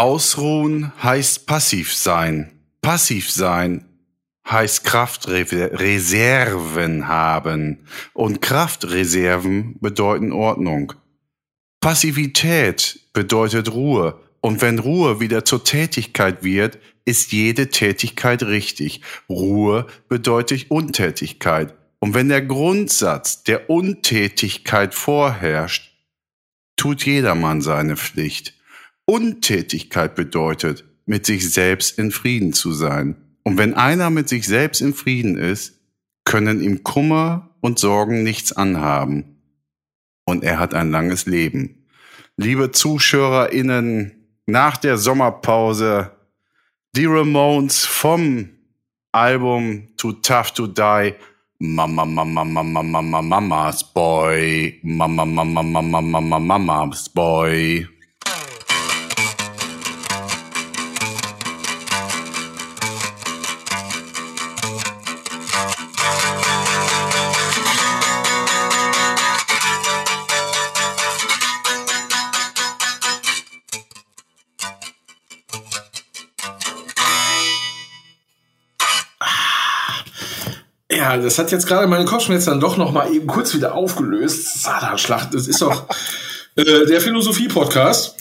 Ausruhen heißt passiv sein. Passiv sein heißt Kraftreserven haben. Und Kraftreserven bedeuten Ordnung. Passivität bedeutet Ruhe. Und wenn Ruhe wieder zur Tätigkeit wird, ist jede Tätigkeit richtig. Ruhe bedeutet Untätigkeit. Und wenn der Grundsatz der Untätigkeit vorherrscht, tut jedermann seine Pflicht. Untätigkeit bedeutet, mit sich selbst in Frieden zu sein. Und wenn einer mit sich selbst in Frieden ist, können ihm Kummer und Sorgen nichts anhaben. Und er hat ein langes Leben. Liebe ZuschauerInnen, nach der Sommerpause die Ramones vom Album Too Tough to Die Mama, Mama, Mama, Mama, Mama's Boy. Mama, Mama, Mama, Mama, Mama's Boy. Das hat jetzt gerade meine Kopfschmerzen dann doch noch mal eben kurz wieder aufgelöst. Satanschlacht, das ist doch äh, der Philosophie-Podcast.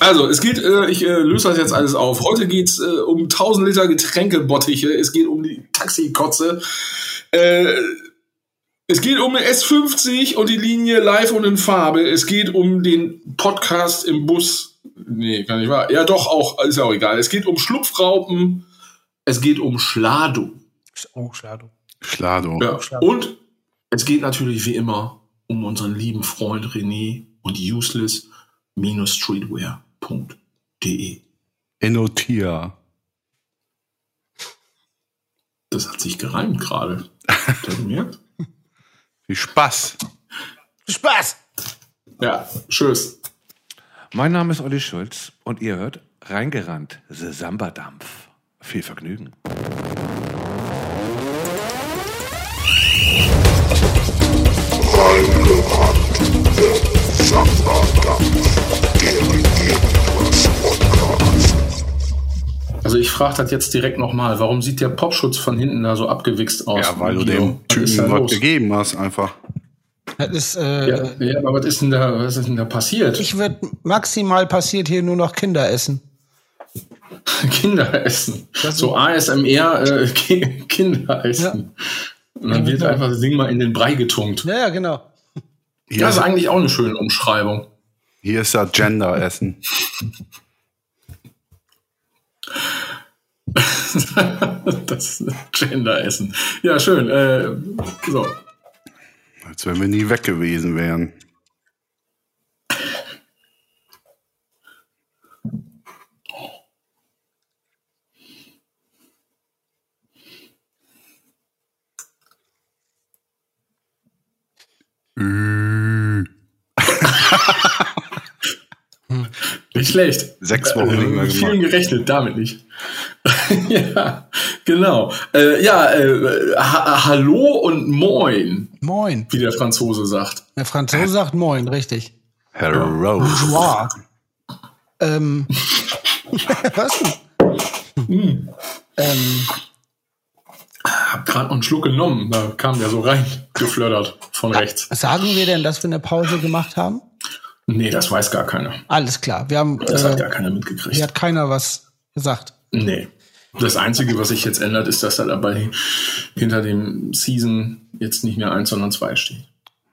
Also, es geht, äh, ich äh, löse das jetzt alles auf. Heute geht es äh, um 1000 Liter Getränkebottiche. Es geht um die Taxikotze. Äh, es geht um eine S50 und die Linie live und in Farbe. Es geht um den Podcast im Bus. Nee, kann nicht wahr. Ja, doch, auch, ist ja auch egal. Es geht um Schlupfraupen. Es geht um Schladu. Oh, Schladu. Schlado. Ja. Und es geht natürlich wie immer um unseren lieben Freund René und useless-streetwear.de. Enotia. Das hat sich gereimt gerade. gemerkt? Viel Spaß. Spaß! Ja, tschüss. Mein Name ist Olli Schulz und ihr hört Reingerannt, The Samba-Dampf. Viel Vergnügen. Also ich frage das jetzt direkt nochmal, warum sieht der Popschutz von hinten da so abgewichst aus? Ja, weil du dem Typen was gegeben hast, einfach. Das ist, äh, Ja, ja, aber was ist denn da, was ist denn da passiert? ich wird maximal passiert hier nur noch Kinder essen. Kinder essen. So ASMR äh, Ki- Kinder essen. Und dann wird einfach das Ding mal in den Brei getunkt. Ja, ja, genau. Hier, Das ist eigentlich auch eine schöne Umschreibung. hier ist das Gender-Essen. das ist Gender-Essen. Ja, schön. Äh, so. Als wenn wir nie weg gewesen wären. Nicht schlecht. Sechs Wochen mehr Mit vielen gerechnet, damit nicht. ja, genau. Äh, ja, äh, ha hallo und moin, Moin. wie der Franzose sagt. Der Franzose sagt Moin, richtig. Hello. Joie. ähm, was denn? ähm, Hab gerade noch einen Schluck genommen, da kam der so rein, geflördert von rechts. sagen wir denn, dass wir eine Pause gemacht haben? Nee, das weiß gar keiner. Alles klar. Wir haben, Das hat äh, gar keiner mitgekriegt. hier hat keiner was gesagt. Nee. Das Einzige, was sich jetzt ändert, ist, dass da dabei hinter dem Season jetzt nicht mehr eins, sondern zwei steht.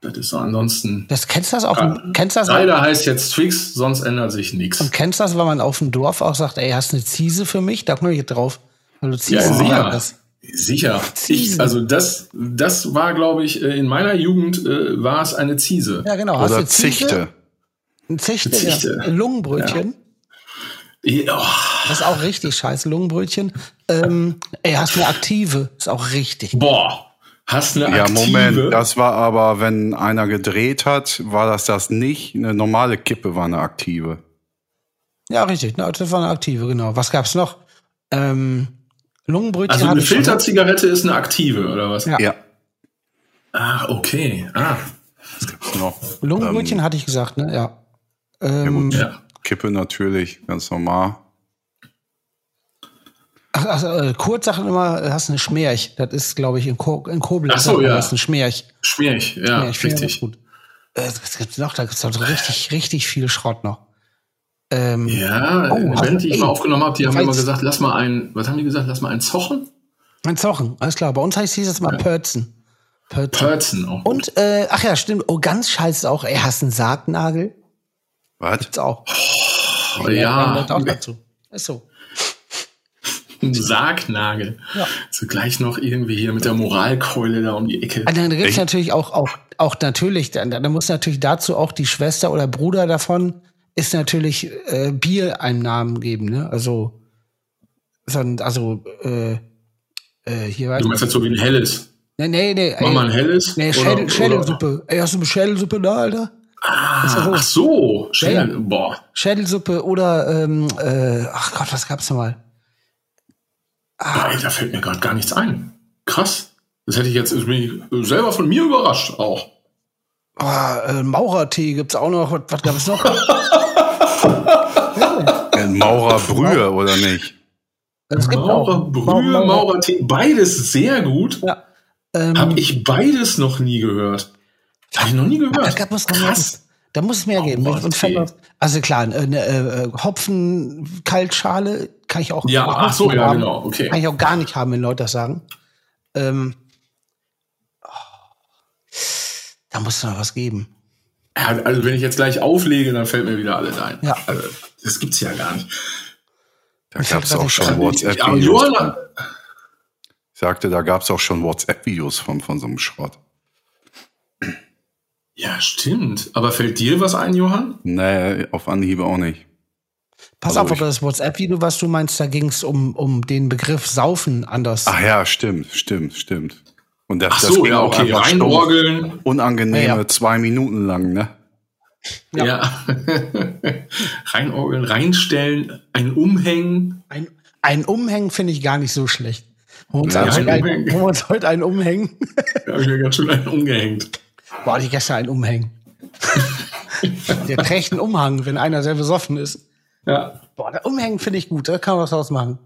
Das ist so. Ansonsten. Das kennst du das auch? Ja. Kennst das? Leider heißt jetzt Twix, sonst ändert sich nichts. Und kennst du das, wenn man auf dem Dorf auch sagt, ey, hast du eine Ziese für mich? Da komme ich drauf. Weil du Ja, Ziesen sicher. Hast. Sicher. Ich, also das, das war, glaube ich, äh, in meiner Jugend äh, war es eine Ziese. Ja, genau. Hast Oder du Ziege? Zichte. Ein Zichte, Zichte. Ja. Lungenbrötchen. Ja, oh, Das ist auch richtig scheiße, Lungenbrötchen. Ähm, ey, hast eine aktive. Ist auch richtig. boah. Hast eine Ja, aktive. Moment, das war aber, wenn einer gedreht hat, war das das nicht. Eine normale Kippe war eine aktive. Ja, richtig. Das war eine aktive, genau. Was gab's noch? Ähm, Lungenbrötchen also eine. Filterzigarette ist eine aktive, oder was? Ja. Ja. Ah, okay. Ah, Noch. Lungenbrötchen hatte ich gesagt, ne? Ja. Ähm, ja. Kippe natürlich, ganz normal. Ach, also, äh, Kurt sagt immer, du hast eine Schmerch. Das ist, glaube ich, in, Ko in Koblenz. Ach so, ja. Das ist ein Schmerch. Schwierig, ja, Schmerch richtig. gut. Äh, was gibt's noch? Da gibt's doch so richtig, richtig viel Schrott noch. Ähm, Ja, Oh, hast Band, du- die ich ey, mal aufgenommen habe, die haben immer gesagt, lass mal ein, was haben die gesagt, lass mal ein Zochen? Ein Zochen, alles klar. Bei uns heißt hieß es mal Pörzen. Pörzen. Pörzen auch. Und, äh, ach ja, stimmt. Oh, ganz scheiße auch. Ey, hast einen Sargnagel? Was? Gibt's auch. Oh, ja, Gehört auch dazu. Ist so. ein Sargnagel. Ja. So gleich noch irgendwie hier mit der Moralkeule da um die Ecke. Ah, dann gibt's Echt? natürlich auch, auch, auch natürlich, dann, dann muss natürlich dazu auch die Schwester oder Bruder davon ist natürlich äh, Bier einen Namen geben, ne? Also, so ein- also, äh, äh, hier Du weiter. meinst jetzt so wie ein helles. Nee, nee, nee. Mach mal ein helles? Nee, Schädel, Schädelsuppe. Ey, hast du eine Schädelsuppe da, Alter? Ah, ach so, Schädel. Ja, Boah. Schädelsuppe oder, ähm, äh, ach Gott, was gab's nochmal? Ah, ey, da fällt mir gerade gar nichts ein. Krass. Das hätte ich jetzt selber von mir überrascht auch. Oh, äh, Maurertee gibt's auch noch. Was, was gab's noch? Maurerbrühe oder nicht? Es gibt auch. Maurerbrühe, Maurer- Maurertee, beides sehr gut. Ja. Ähm, Habe ich beides noch nie gehört. Habe ich noch nie Da gehört. gab es noch mehr. Krass. Da muss es mehr geben. Fällt mir- also klar, eine äh, Hopfen Kaltschale kann ich auch. Ja, ach so, ja, haben. genau, okay. Kann ich auch gar nicht haben, wenn Leute das sagen. Ähm, oh, da muss es noch was geben. Ja, also wenn ich jetzt gleich auflege, dann fällt mir wieder alles ein. Ja. Also, das gibt's ja gar nicht. Da gab es auch schon WhatsApp-Videos. Ich sagte, da gab es auch schon WhatsApp-Videos von, von so einem Schrott. ja, stimmt. Aber fällt dir was ein, Johann? Nee, auf Anhieb auch nicht. Pass Also auf, aber das WhatsApp-Video, was du meinst, da ging es um, um den Begriff Saufen anders. Ach ja, stimmt, stimmt, stimmt. Und das, Ach das so, ging ja, auch okay. einfach stumpf, Reinorgeln. unangenehme Ja, ja. zwei Minuten lang, ne? Ja. Reinorgeln, reinstellen, ein Umhängen. Ein, ein Umhängen finde ich gar nicht so schlecht. Wollen wir uns, Ja, ein wir uns heute einen umhängen? Da habe ich mir ganz schön einen umgehängt. Boah, die gestern einen umhängen. Der trägt einen Umhang, wenn einer sehr besoffen ist. Ja. Boah, der Umhängen finde ich gut, da kann man was draus machen.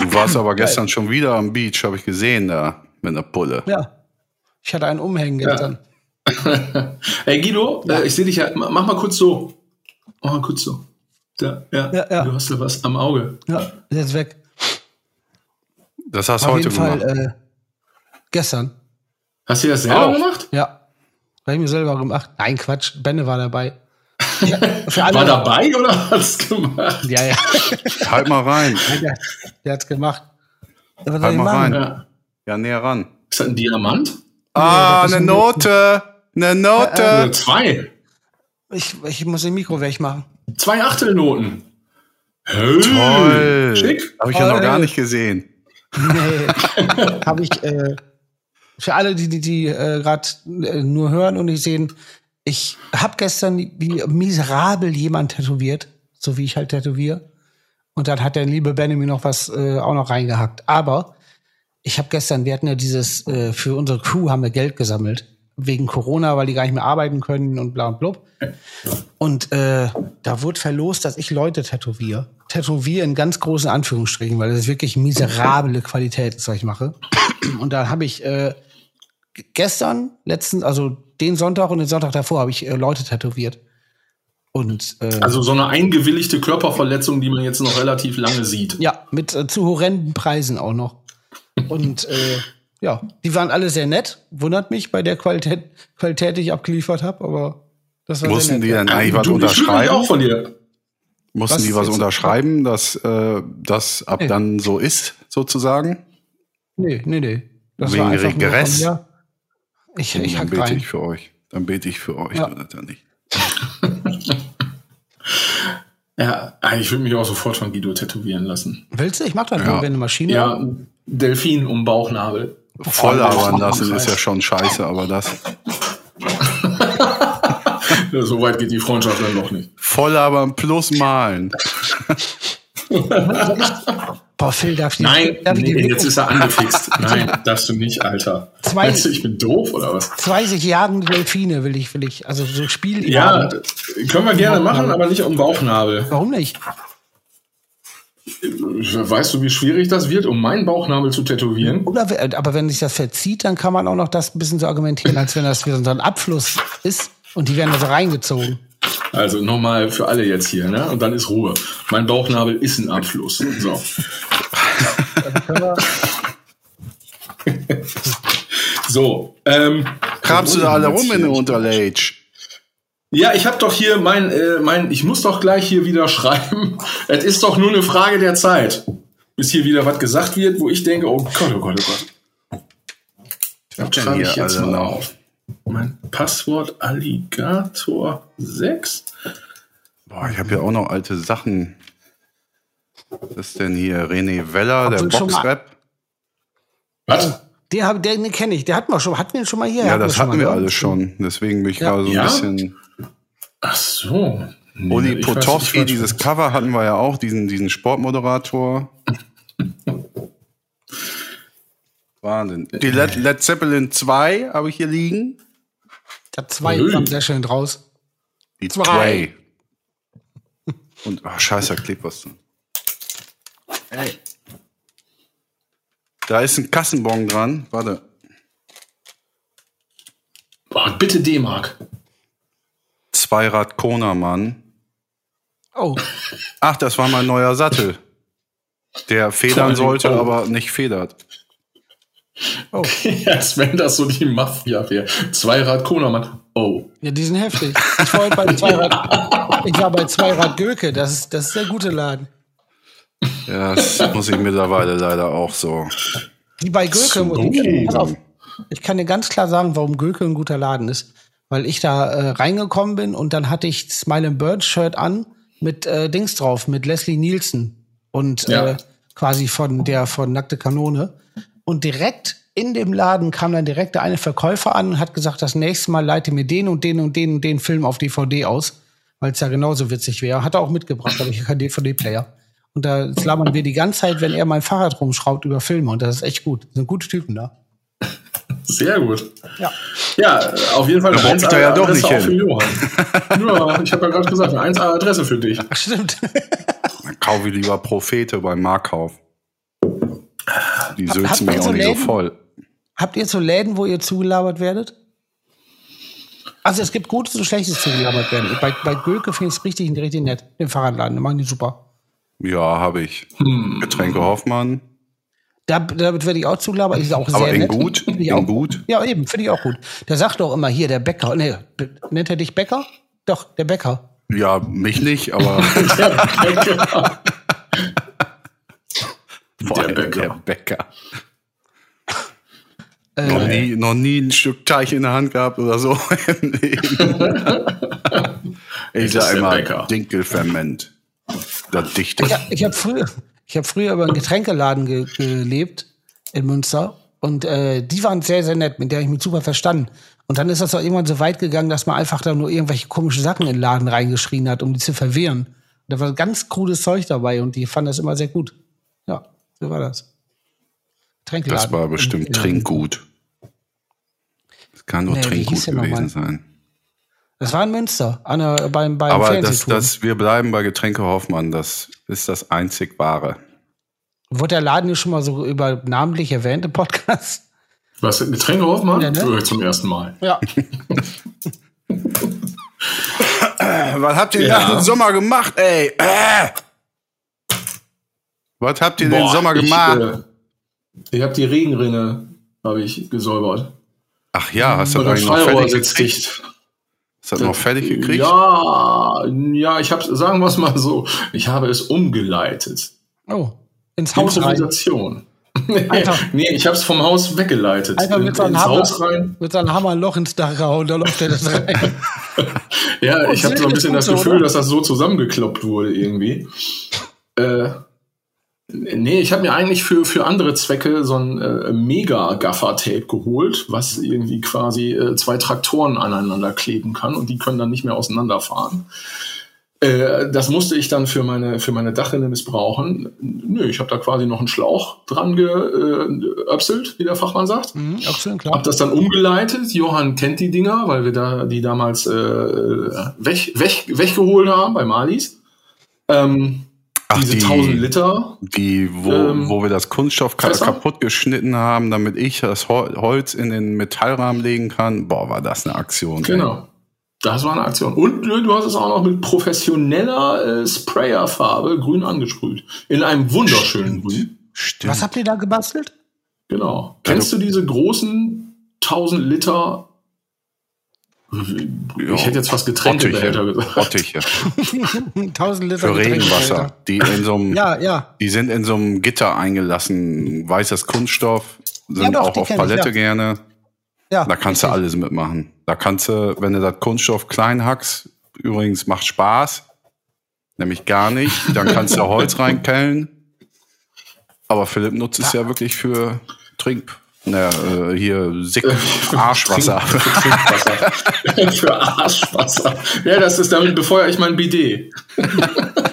Du warst aber gestern schon wieder am Beach, habe ich gesehen, da mit einer Pulle. Ja. Ich hatte einen Umhängen gestern. Hey Guido, äh, ich sehe dich ja. Mach mal kurz so. Mach mal kurz so. Da, ja. Ja, ja. Du hast da was am Auge. Ja, ist jetzt weg. Das hast du Auf heute jeden Fall gemacht. äh, gestern. Hast du das selber Auch. gemacht? Ja. Habe ich mir selber gemacht. Nein, Quatsch. Benne war dabei. Ja. War dabei oder hast du gemacht? Ja, ja. halt mal rein. der, der hat's gemacht. Ja, Halt mal machen? rein. Ja. Ja, näher ran. Ist das ein Diamant? Ah, ist eine ein- Note. Eine Note. Oder zwei. Ich, ich muss den Mikro wegmachen. Zwei Achtelnoten. Hey, Toll. Schick. Habe ich ja noch Toll. gar nicht gesehen. Nee, habe ich äh, für alle, die die, die äh, gerade äh, nur hören und nicht sehen, ich habe gestern wie miserabel jemand tätowiert, so wie ich halt tätowiere. Und dann hat der liebe Benjamin noch was äh, auch noch reingehackt. Aber ich habe gestern, wir hatten ja dieses, äh, für unsere Crew haben wir Geld gesammelt. Wegen Corona, weil die gar nicht mehr arbeiten können und bla und blub. Und äh, da wurde verlost, dass ich Leute tätowiere. Tätowiere in ganz großen Anführungsstrichen, weil das wirklich miserable Qualität ist, was ich mache. Und dann habe ich äh, gestern, letzten, also den Sonntag und den Sonntag davor, habe ich äh, Leute tätowiert. Und äh, Also so eine eingewilligte Körperverletzung, die man jetzt noch relativ lange sieht. ja, mit äh, zu horrenden Preisen auch noch. Und äh, ja, die waren alle sehr nett. Wundert mich bei der Qualität, Qualität die ich abgeliefert habe, aber das war Mussten sehr nett. die ja. dann eigentlich was du, ich fühle mich auch unterschreiben? von dir. Mussten Was die was unterschreiben, dass äh, das ab Nee. dann so ist, sozusagen? Nee, nee, nee. Das Wegen war einfach nur Regress? von mir. Ich, ich dann bete rein. ich für euch. Dann bete ich für euch, Ja. dann nicht. Ja, ich würde mich auch sofort von Guido tätowieren lassen. Willst du? Ich mach das Ja. nur, wenn eine Maschine. Ja, Delfin um Bauchnabel. Voll labern lassen ist ja schon scheiße, aber das Ja, so weit geht die Freundschaft dann doch nicht. voll labern plus malen. Boah, Phil, darf ich Nein, darf ich die nee, jetzt ist er angefixt. Nein, darfst du nicht, Alter. Zwei- Meinst du, ich bin doof oder was? 20 jagende Delfine will ich, will ich. Also so Spiel. Ja, können wir gerne machen, aber nicht um Bauchnabel. Warum nicht? Weißt du, wie schwierig das wird, um meinen Bauchnabel zu tätowieren? Oder, we- aber wenn sich das verzieht, dann kann man auch noch das ein bisschen so argumentieren, als wenn das wieder so ein Abfluss ist und die werden da so reingezogen. Also nochmal für alle jetzt hier, ne? Und dann ist Ruhe. Mein Bauchnabel ist ein Abfluss. So. so. Ähm, Kramst du da alle rum in der Unterlage? Ja, ich habe doch hier mein, äh, mein, ich muss doch gleich hier wieder schreiben. Es ist doch nur eine Frage der Zeit, bis hier wieder was gesagt wird, wo ich denke, oh Gott, oh Gott, oh Gott. Das denn schreibe ich hier jetzt mal noch? auf. Mein Passwort Alligator 6. Boah, ich habe ja auch noch alte Sachen. Was ist denn hier? René Weller, der schon mal- Boxrap. Was? Hab- der den kenne ich. Der hatten wir schon. Hatten wir den schon mal hier? Ja, Hatten das schon hatten mal, wir ne? alle schon. Deswegen bin ich Ja. gerade so ein Ja? bisschen. Ach so. Nee, Uli Potowski, dieses Cover hatten wir ja auch, diesen, diesen Sportmoderator. Wahnsinn. Die Led, Led Zeppelin 2 habe ich hier liegen. Da zwei kam sehr schön draus. Die Zwei. 2. Und, ach, scheiße, da klebt was drin. Da ist ein Kassenbon dran. Warte. Boah, bitte D-Mark. Zweirad Kona, Mann. Oh, Ach, das war mein neuer Sattel. Der federn sollte, oh. aber nicht federt. oh. Als wenn das so die Mafia wäre. Zweirad Konermann. Oh. Ja, die sind heftig. Ich war, heute bei Zweirad, ich war bei Zweirad Göke. Das ist, das ist der gute Laden. Ja, das muss ich mittlerweile leider auch so. Die bei. So. die, pass auf, ich kann dir ganz klar sagen, warum Göke ein guter Laden ist. Weil ich da äh, reingekommen bin und dann hatte ich Smile and Bird Shirt an mit äh, Dings drauf, mit Leslie Nielsen und Ja. äh, quasi von der von Nackte Kanone. Und direkt in dem Laden kam dann direkt der eine Verkäufer an und hat gesagt, das nächste Mal leite mir den und den und den und den Film auf DVD aus, weil es ja genauso witzig wäre. Hat er auch mitgebracht, aber ich keinen DVD-Player. Und da labern wir die ganze Zeit, wenn er mein Fahrrad rumschraubt über Filme. Und das ist echt gut. Das sind gute Typen da. Sehr gut. Ja. Ja, auf jeden Fall Da braucht er ja doch Adresse nicht Johann. ja, ich habe ja gerade gesagt, eine 1A Adresse für dich. Ach, stimmt. Dann kaufe ich lieber Prophete beim Marktkauf. Die habt sülzen mich auch so nicht so Läden? voll. Habt ihr so Läden, wo ihr zugelabert werdet? Also es gibt gutes und schlechtes zugelabert werden. Bei, bei Gülke finde ich es richtig, richtig nett. Den Fahrradladen, den machen die super. Ja, habe ich. Hm. Getränke Hoffmann. Da, damit werde ich auch zugelabert. Ist auch Aber sehr in nett. gut? Ich In auch gut? Ja, eben, finde ich auch gut. Der sagt doch immer hier, der Bäcker. Nee, nennt er dich Bäcker? Doch, der Bäcker. Ja, mich nicht, aber vor Der allem Bäcker. der Bäcker. noch, nie, noch nie ein Stück Teig in der Hand gehabt oder so ich sage der immer. Dinkelferment. Das Dichte. Ich, habe früher, ich hab früher über einen Getränkeladen ge gelebt in Münster und äh, die waren sehr, sehr nett, mit der ich mich super verstanden. Und dann ist das auch irgendwann so weit gegangen, dass man einfach da nur irgendwelche komischen Sachen in den Laden reingeschrien hat, um die zu verwirren. Und da war ganz crudes Zeug dabei und die fanden das immer sehr gut. Ja, so war das. Getränkeladen. Das war bestimmt. Trinkgut. Das kann nur Nee, Trinkgut gewesen sein. Das war in Münster, an der, beim, beim Aber das, das, wir bleiben bei Getränke Hoffmann. Das ist das einzig wahre. Wurde der Laden hier schon mal so über namentlich erwähnt im Podcast? Was, Getränke Hoffmann? Ja, ne? Höre ich zum ersten Mal. Ja. Was habt ihr Ja. nach dem Sommer gemacht, ey? Äh! Was habt ihr den Boah, Sommer gemacht? Ich, äh, ich habe die Regenrinne habe ich gesäubert. Ach ja, hast du eigentlich noch fertig sitzt gekriegt? Du das noch fertig gekriegt? Ja, ja, ich habe, sagen wir es mal so, ich habe es umgeleitet. Oh, ins Haus rein. Nee, ich habe es vom Haus weggeleitet. Einfach In- mit so einem ins Hammer, Haus rein. mit so einem Hammer ein Loch ins Dach gehauen, da läuft er das rein. Ja, ich habe so ein bisschen das Gefühl, oder? dass das so zusammengekloppt wurde irgendwie. Äh, nee, ich habe mir eigentlich für, für andere Zwecke so ein äh, Mega-Gaffer-Tape geholt, was irgendwie quasi äh, zwei Traktoren aneinander kleben kann und die können dann nicht mehr auseinanderfahren. Äh, das musste ich dann für meine, für meine Dachrinne missbrauchen. Nö, ich habe da quasi noch einen Schlauch dran geöpselt, wie der Fachmann sagt. Mhm, Hab klar. das dann umgeleitet. Johann kennt die Dinger, weil wir da die damals äh, weg, weg, weggeholt haben bei Malis. Ähm, Ach, diese die- 1000 Liter. Die, wo, Ähm, wo wir das Kunststoff ka Fässer? kaputt geschnitten haben, damit ich das Hol- Holz in den Metallrahmen legen kann. Boah, war das eine Aktion. ey. Genau. Das war eine Aktion. Und du hast es auch noch mit professioneller äh, Sprayerfarbe grün angesprüht. In einem wunderschönen Grün. Stimmt. Was habt ihr da gebastelt? Genau. Kennst du diese großen 1000 Liter? Ich hätte jetzt fast Getränkebehälter gesagt. Bottiche. 1000 Liter Für. Regenwasser. Die in so einem, Ja, ja. die sind in so einem Gitter eingelassen. Weißes Kunststoff. Sind Ja, doch, auch auf kenn ich, Palette ja. gerne. ja Da kannst du richtig. alles mitmachen. Da kannst du, wenn du das Kunststoff klein hackst, übrigens macht Spaß, nämlich gar nicht, dann kannst du Holz reinkellen. Aber Philipp nutzt es ja wirklich für Trink, naja, äh, hier Sick, Arschwasser. Für Arschwasser. Ja, das ist damit befeuere ich mein Bidet.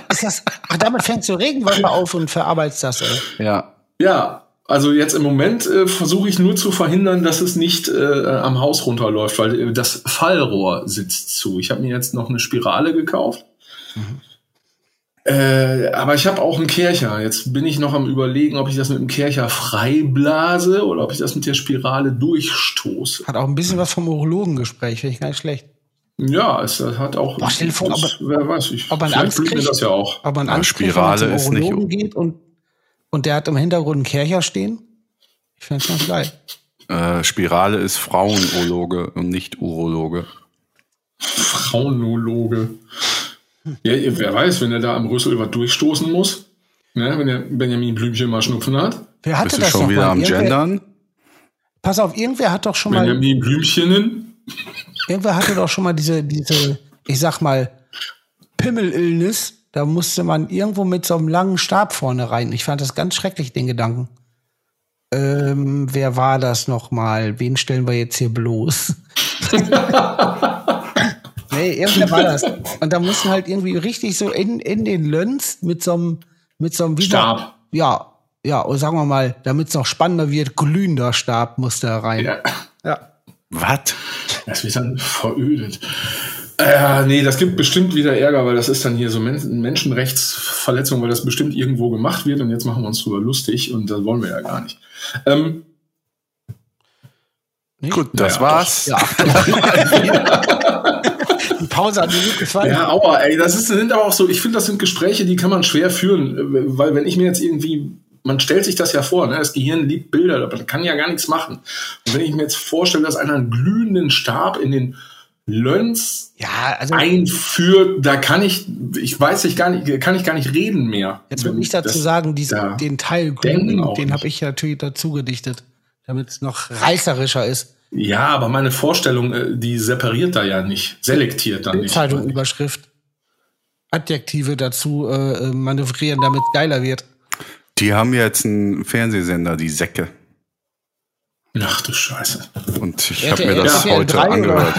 Ist das, ach, damit fängst du Regenwasser auf und verarbeitest das, ey. ja. Ja, also jetzt im Moment äh, versuche ich nur zu verhindern, dass es nicht äh, am Haus runterläuft, weil äh, das Fallrohr sitzt zu. Ich habe mir jetzt noch eine Spirale gekauft. Äh, aber ich habe auch einen Kercher. Jetzt bin ich noch am überlegen, ob ich das mit dem Kercher freiblase oder ob ich das mit der Spirale durchstoße. Hat auch ein bisschen was vom Urologengespräch, finde ich gar nicht schlecht. Ja, es hat auch. Boah, stell dir vor, das, aber- wer weiß ich. ob man Angst blüht mir kriegt? das ja auch. Aber ein Ja, kriegt, Spirale ist nicht- Urologen geht und, und der hat im Hintergrund einen Kercher stehen. Ich finde es ganz geil. Äh, Spirale ist Frauenologe und nicht Urologe. Frauenologe. Ja, wer weiß, wenn er da am Rüssel was durchstoßen muss. Ne, wenn der Benjamin Blümchen mal Schnupfen hat. Wer hatte Bist du das schon wieder mal? am Irgendwer- Gendern? Pass auf, irgendwer hat doch schon mal, Benjamin Blümchenen. irgendwer hatte doch schon mal diese, diese, ich sag mal, Pimmel-Illness. Da musste man irgendwo mit so einem langen Stab vorne rein. Ich fand das ganz schrecklich, den Gedanken. Ähm, wer war das noch mal? Wen stellen wir jetzt hier bloß? nee, irgendwer war das. Und da mussten halt irgendwie richtig so in, in den Lönz mit so einem, mit so einem wie so- Stab. Ja, ja, oder sagen wir mal, damit es noch spannender wird, glühender Stab musste da rein. Ja, ja. Was? das wird dann verödet. Äh, nee, das gibt bestimmt wieder Ärger, weil das ist dann hier so Men Menschenrechtsverletzung, weil das bestimmt irgendwo gemacht wird und jetzt machen wir uns drüber lustig und das wollen wir ja gar nicht. Ähm, Nicht? Gut, das Ja, war's. Ja. Pause hat mir gut gefallen. Ja, aua, ey, das ist, sind aber auch so, ich finde, das sind Gespräche, die kann man schwer führen, äh, weil wenn ich mir jetzt irgendwie, man stellt sich das ja vor, ne, das Gehirn liebt Bilder, aber kann ja gar nichts machen. Und wenn ich mir jetzt vorstelle, dass einer einen glühenden Stab in den Lönz Ja, also einführt, da kann ich, ich weiß ich gar nicht, kann ich gar nicht reden mehr. jetzt Wenn ich dazu sagen, diesen, da den Teil auch den habe ich ja natürlich dazu gedichtet, damit es noch reißerischer ist. Ja, aber meine Vorstellung, äh, die separiert da ja nicht, selektiert da nicht. Zeitung Überschrift. Adjektive dazu äh, äh, manövrieren, damit es geiler wird. Die haben jetzt einen Fernsehsender, die Säcke. Ach du Scheiße. Und ich habe mir das RTL heute 3 oder? angehört.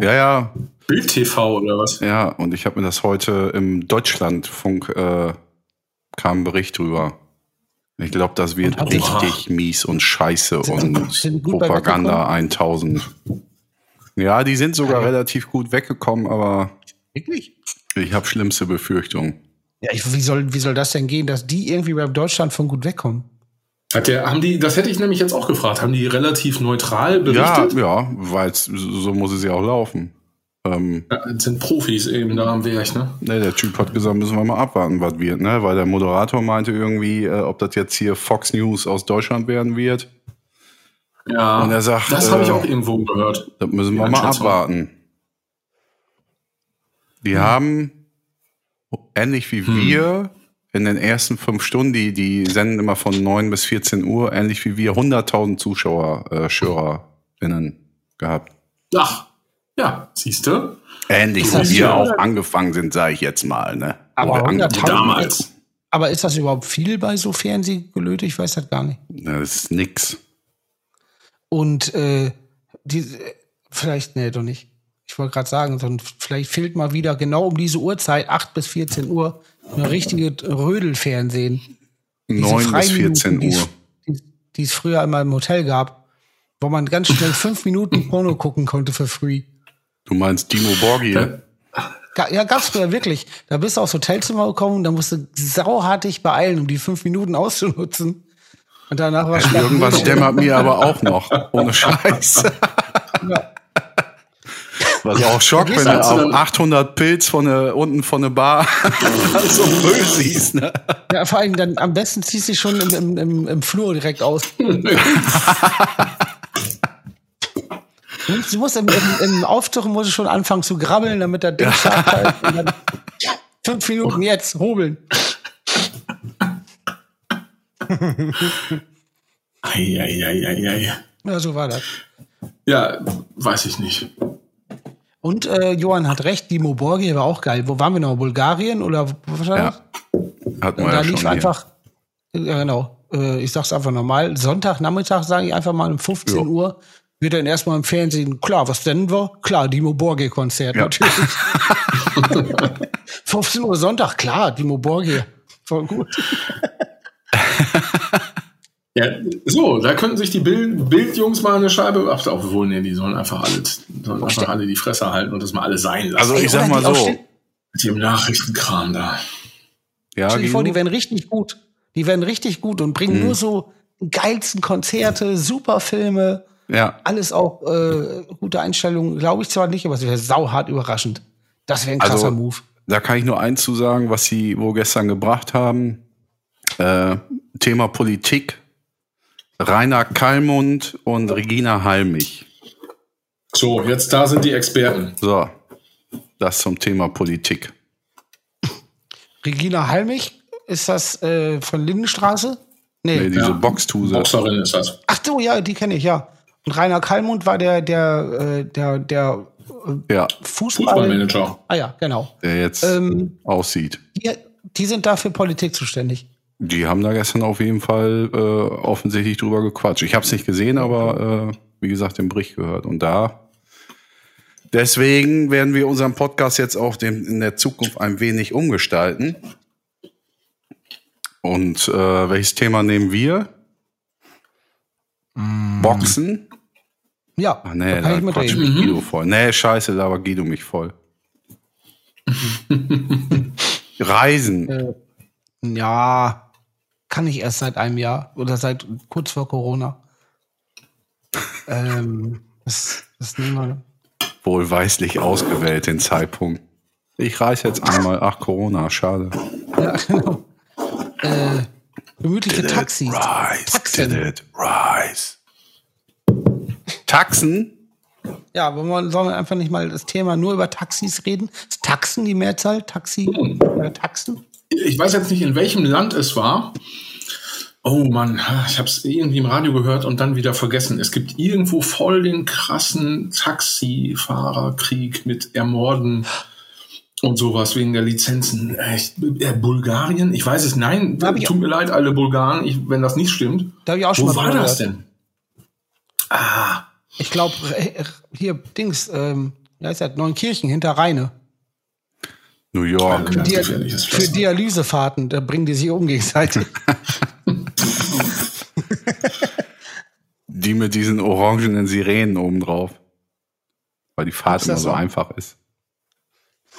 Ja, ja, Bild TV oder was? ja. Und ich habe mir das heute im Deutschlandfunk äh, kam ein Bericht drüber. Ich glaube, das wird Und richtig mies und scheiße Sind- und sind bei Propaganda 1000. Ja, die sind sogar relativ gut weggekommen, aber Wirklich? ich habe schlimmste Befürchtungen. Ja, ich, wie, soll, wie soll das denn gehen, dass die irgendwie beim Deutschland von gut wegkommen? Hat der, haben die, das hätte ich nämlich jetzt auch gefragt, haben die relativ neutral Ja, berichtet? ja, weil so muss es ja auch laufen. Ähm, Ja. sind Profis eben da am Werk, ne? Ne, der Typ hat gesagt, müssen wir mal abwarten, was wird, ne? Weil der Moderator meinte irgendwie, äh, ob das jetzt hier Fox News aus Deutschland werden wird. Ja, Und er sagt, das habe ich äh, auch irgendwo gehört. Das müssen wir mal abwarten. Die haben, ähnlich wie wir, in den ersten fünf Stunden, die, die senden immer von 9 bis 14 Uhr, ähnlich wie wir, 100.000 Zuschauer, äh, SchörerInnen gehabt. Ach, ja, siehst du? Ähnlich wie wir auch angefangen sind, sage ich jetzt mal, ne? Aber Wo wir 100.000 angefangen haben. Damals. Aber ist das überhaupt viel bei so Fernsehgelöte? Ich weiß das gar nicht. Das ist nix. Und äh, die, vielleicht, nee, doch nicht. Ich wollte gerade sagen, vielleicht fehlt mal wieder genau um diese Uhrzeit, 8 bis 14 Uhr, eine richtige Rödelfernsehen. Diese 9 bis Freiminuten, 14 die es- Uhr. Die, die es früher immer im Hotel gab, wo man ganz schnell fünf Minuten Porno gucken konnte für free. Du meinst Dimo Borgir? Ga- Ja, gab's früher wirklich. Da bist du aufs Hotelzimmer gekommen, da musst du sauhart dich beeilen, um die fünf Minuten auszunutzen. Und danach war Schlag Irgendwas dämmert mir aber auch noch. Ohne Scheiß. Ja. Was auch Schock, wenn du auf dann- 800 Pilz von der, unten von der Bar so Müll siehst. Ne? Ja, vor allem dann am besten ziehst du dich schon im, im, im, im Flur direkt aus. Du musst im, im, im Auftauchen musst du schon anfangen zu grabbeln, damit der Ding scharf. Und dann, fünf Minuten jetzt, hobeln. Eieieiei. Ja, so war das. Ja, weiß ich nicht. Und äh, Johann hat recht, Dimo Borgir war auch geil. Wo waren wir noch? Bulgarien oder was war das? Ja. Da ja schon lief hier. einfach, ja genau, äh, ich sag's einfach normal, Sonntagnachmittag, sage ich einfach mal um 15 Ja. Uhr, wird dann erstmal im Fernsehen, klar, was denn wir? Klar, Dimo Borgir-Konzert, Ja. natürlich. 15 Uhr Sonntag, klar, Dimo Borgir. Voll gut. Ja, so, da könnten sich die Bild Bildjungs mal eine Scheibe, ach, obwohl, nee, die sollen einfach alle, sollen einfach alle die Fresse halten und das mal alle sein lassen. Also ich sag mal so. mit dem Nachrichtenkram da. Ja, Stell dir vor, die werden richtig gut. Die werden richtig gut und bringen Mhm. nur so geilsten Konzerte, super Filme, ja. alles auch äh, gute Einstellungen. Glaube ich zwar nicht, aber es wäre sauhart überraschend. Das wäre ein krasser Also- Move. Da kann ich nur eins zu sagen, was sie wo gestern gebracht haben. Äh, Thema Politik. Rainer Kallmund und Regina Halmich. So, jetzt da sind die Experten. So, das zum Thema Politik. Regina Halmich, ist das äh, von Lindenstraße? Nee. Nee, diese Ja. Boxtuse. Boxerin ist das. Ach so, ja, die kenne ich, ja. Und Rainer Kallmund war der, der, äh, der, der Ja, Fußball. Fußballmanager. Ah ja, genau. der jetzt Ähm, aussieht. die, die sind da für Politik zuständig. Die haben da gestern auf jeden Fall äh, offensichtlich drüber gequatscht. Ich habe es nicht gesehen, aber äh, wie gesagt, den Bericht gehört. Und da deswegen werden wir unseren Podcast jetzt auch dem, in der Zukunft ein wenig umgestalten. Und äh, welches Thema nehmen wir? Boxen? Ja, Ach nee, da kann da ich quatscht mitreden. mich Guido voll. Nee, scheiße, da war Guido mich voll. Reisen. Äh, Ja, kann ich erst seit einem Jahr oder seit kurz vor Corona. ähm, das, das nehmen wir. Wohlweislich ausgewählt, den Zeitpunkt. Ich reise jetzt einmal. Ach, Corona, schade. Ja, genau. Äh, gemütliche Taxis. Rise, Taxen. did it, rise. Taxen? Ja, wollen wir, sollen wir einfach nicht mal das Thema nur über Taxis reden? Ist Taxen die Mehrzahl? Taxi? Äh, Taxen? Ich weiß jetzt nicht, in welchem Land es war. Oh Mann, ich habe es irgendwie im Radio gehört und dann wieder vergessen. Es gibt irgendwo voll den krassen Taxifahrerkrieg mit Ermorden und sowas wegen der Lizenzen. Äh, Bulgarien? Ich weiß es. Nein, ich tut mir leid, alle Bulgaren, ich, wenn das nicht stimmt. Da ich auch schon Wo war das denn? Ah, Ich glaube, hier, Dings, ähm, wie heißt das? Neunkirchen hinter Rheine. New York. Ganz Dia gefährliches für. Dialysefahrten, da bringen die sich um gegenseitig. Die mit diesen orangenen Sirenen obendrauf. Weil die Fahrt Ist immer so? einfach ist.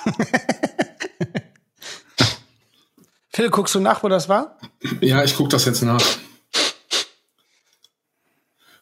Phil, guckst du nach, wo das war? Ja, ich gucke das jetzt nach.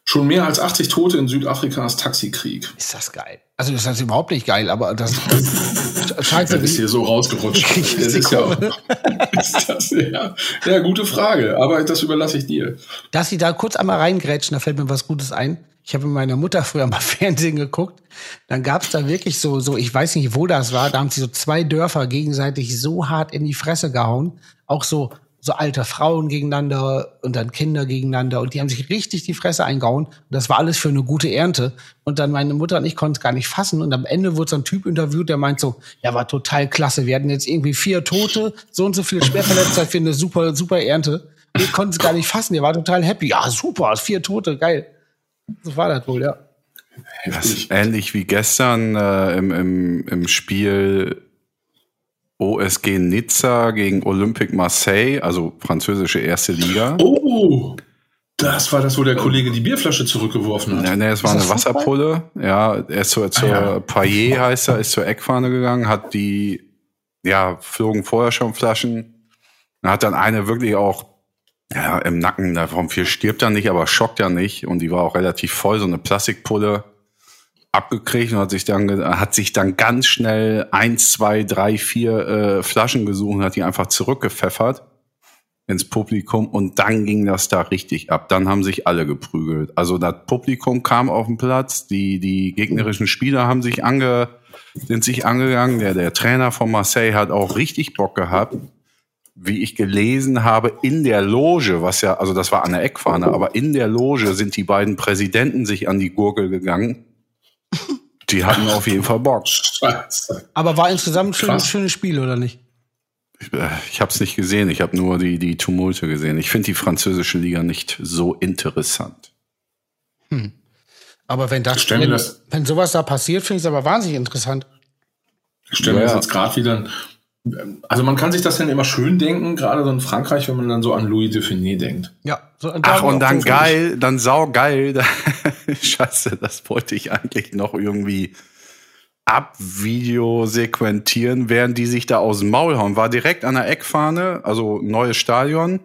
Schon mehr als 80 Tote in Südafrikas Taxikrieg. Ist das geil? Also das ist überhaupt nicht geil, aber das scheiße. Das ist hier so rausgerutscht. Das ist ja, ist das, ja, ja, gute Frage, aber das überlasse ich dir. Dass sie da kurz einmal reingrätschen, da fällt mir was Gutes ein. Ich habe mit meiner Mutter früher mal Fernsehen geguckt. Dann gab es da wirklich so, so, ich weiß nicht, wo das war, da haben sie so zwei Dörfer gegenseitig so hart in die Fresse gehauen. Auch so, so alte Frauen gegeneinander und dann Kinder gegeneinander und die haben sich richtig die Fresse eingehauen. Und das war alles für eine gute Ernte. Und dann meine Mutter und ich konnten es gar nicht fassen. Und am Ende wurde so ein Typ interviewt, der meint so, ja, war total klasse. Wir hatten jetzt irgendwie vier Tote, so und so viele Schwerverletzte für eine super, super Ernte. Wir konnten es gar nicht fassen. Der war total happy. Ja, super, vier Tote, geil. So war das wohl, ja. Das ist ähnlich wie gestern äh, im, im, im Spiel OSG Nizza gegen Olympique Marseille, also französische erste Liga. Oh, das war das, wo der Kollege die Bierflasche zurückgeworfen hat. Nee, nee, es war eine Fußball? Wasserpulle. Ja, er ist zur, zur ja. Payet heißt er, ist zur Eckfahne gegangen, hat die, ja, flogen vorher schon Flaschen. Und hat dann eine wirklich auch, ja, im Nacken, davon viel stirbt er nicht, aber schockt ja nicht. Und die war auch relativ voll, so eine Plastikpulle abgekriegt und hat sich dann, hat sich dann ganz schnell eins, zwei, drei, vier äh, Flaschen gesucht und hat die einfach zurückgepfeffert ins Publikum und dann ging das da richtig ab. Dann haben sich alle geprügelt. Also das Publikum kam auf den Platz, die, die gegnerischen Spieler haben sich ange, sind sich angegangen. Der, der Trainer von Marseille hat auch richtig Bock gehabt. Wie ich gelesen habe, in der Loge, was ja, also das war an der Eckfahne, aber in der Loge sind die beiden Präsidenten sich an die Gurgel gegangen. Die hatten auf jeden Fall Bock. Scheiße. Aber war insgesamt ein schönes, Krass. schönes Spiel, oder nicht? Ich, äh, ich habe es nicht gesehen, ich habe nur die, die Tumulte gesehen. Ich finde die französische Liga nicht so interessant. Aber wenn das, Stell mir wenn, das- wenn sowas da passiert, finde ich es aber wahnsinnig interessant. Ich stelle mir Ja, das jetzt gerade wieder. Also man kann sich das dann immer schön denken, gerade so in Frankreich, wenn man dann so an Louis de Funès denkt. Ja. So, Ach, und dann geil, dann sau geil. Da- Scheiße, das wollte ich eigentlich noch irgendwie abvideo sequentieren, während die sich da aus dem Maul hauen. War direkt an der Eckfahne, also neues Stadion.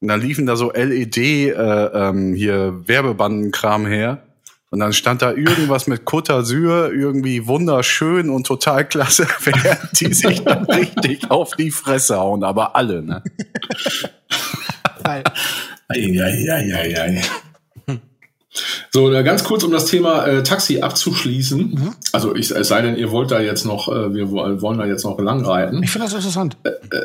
Und dann liefen da so LED äh, ähm, hier Werbebandenkram her. Und dann stand da irgendwas mit Côte d'Azur, irgendwie wunderschön und total klasse, während die sich dann richtig auf die Fresse hauen, aber alle, ne? Geil. Eieieiei. So, äh, ganz kurz, um das Thema äh, Taxi abzuschließen. Also ich, es sei denn, ihr wollt da jetzt noch, äh, wir wo- wollen da jetzt noch langreiten. Ich finde das interessant.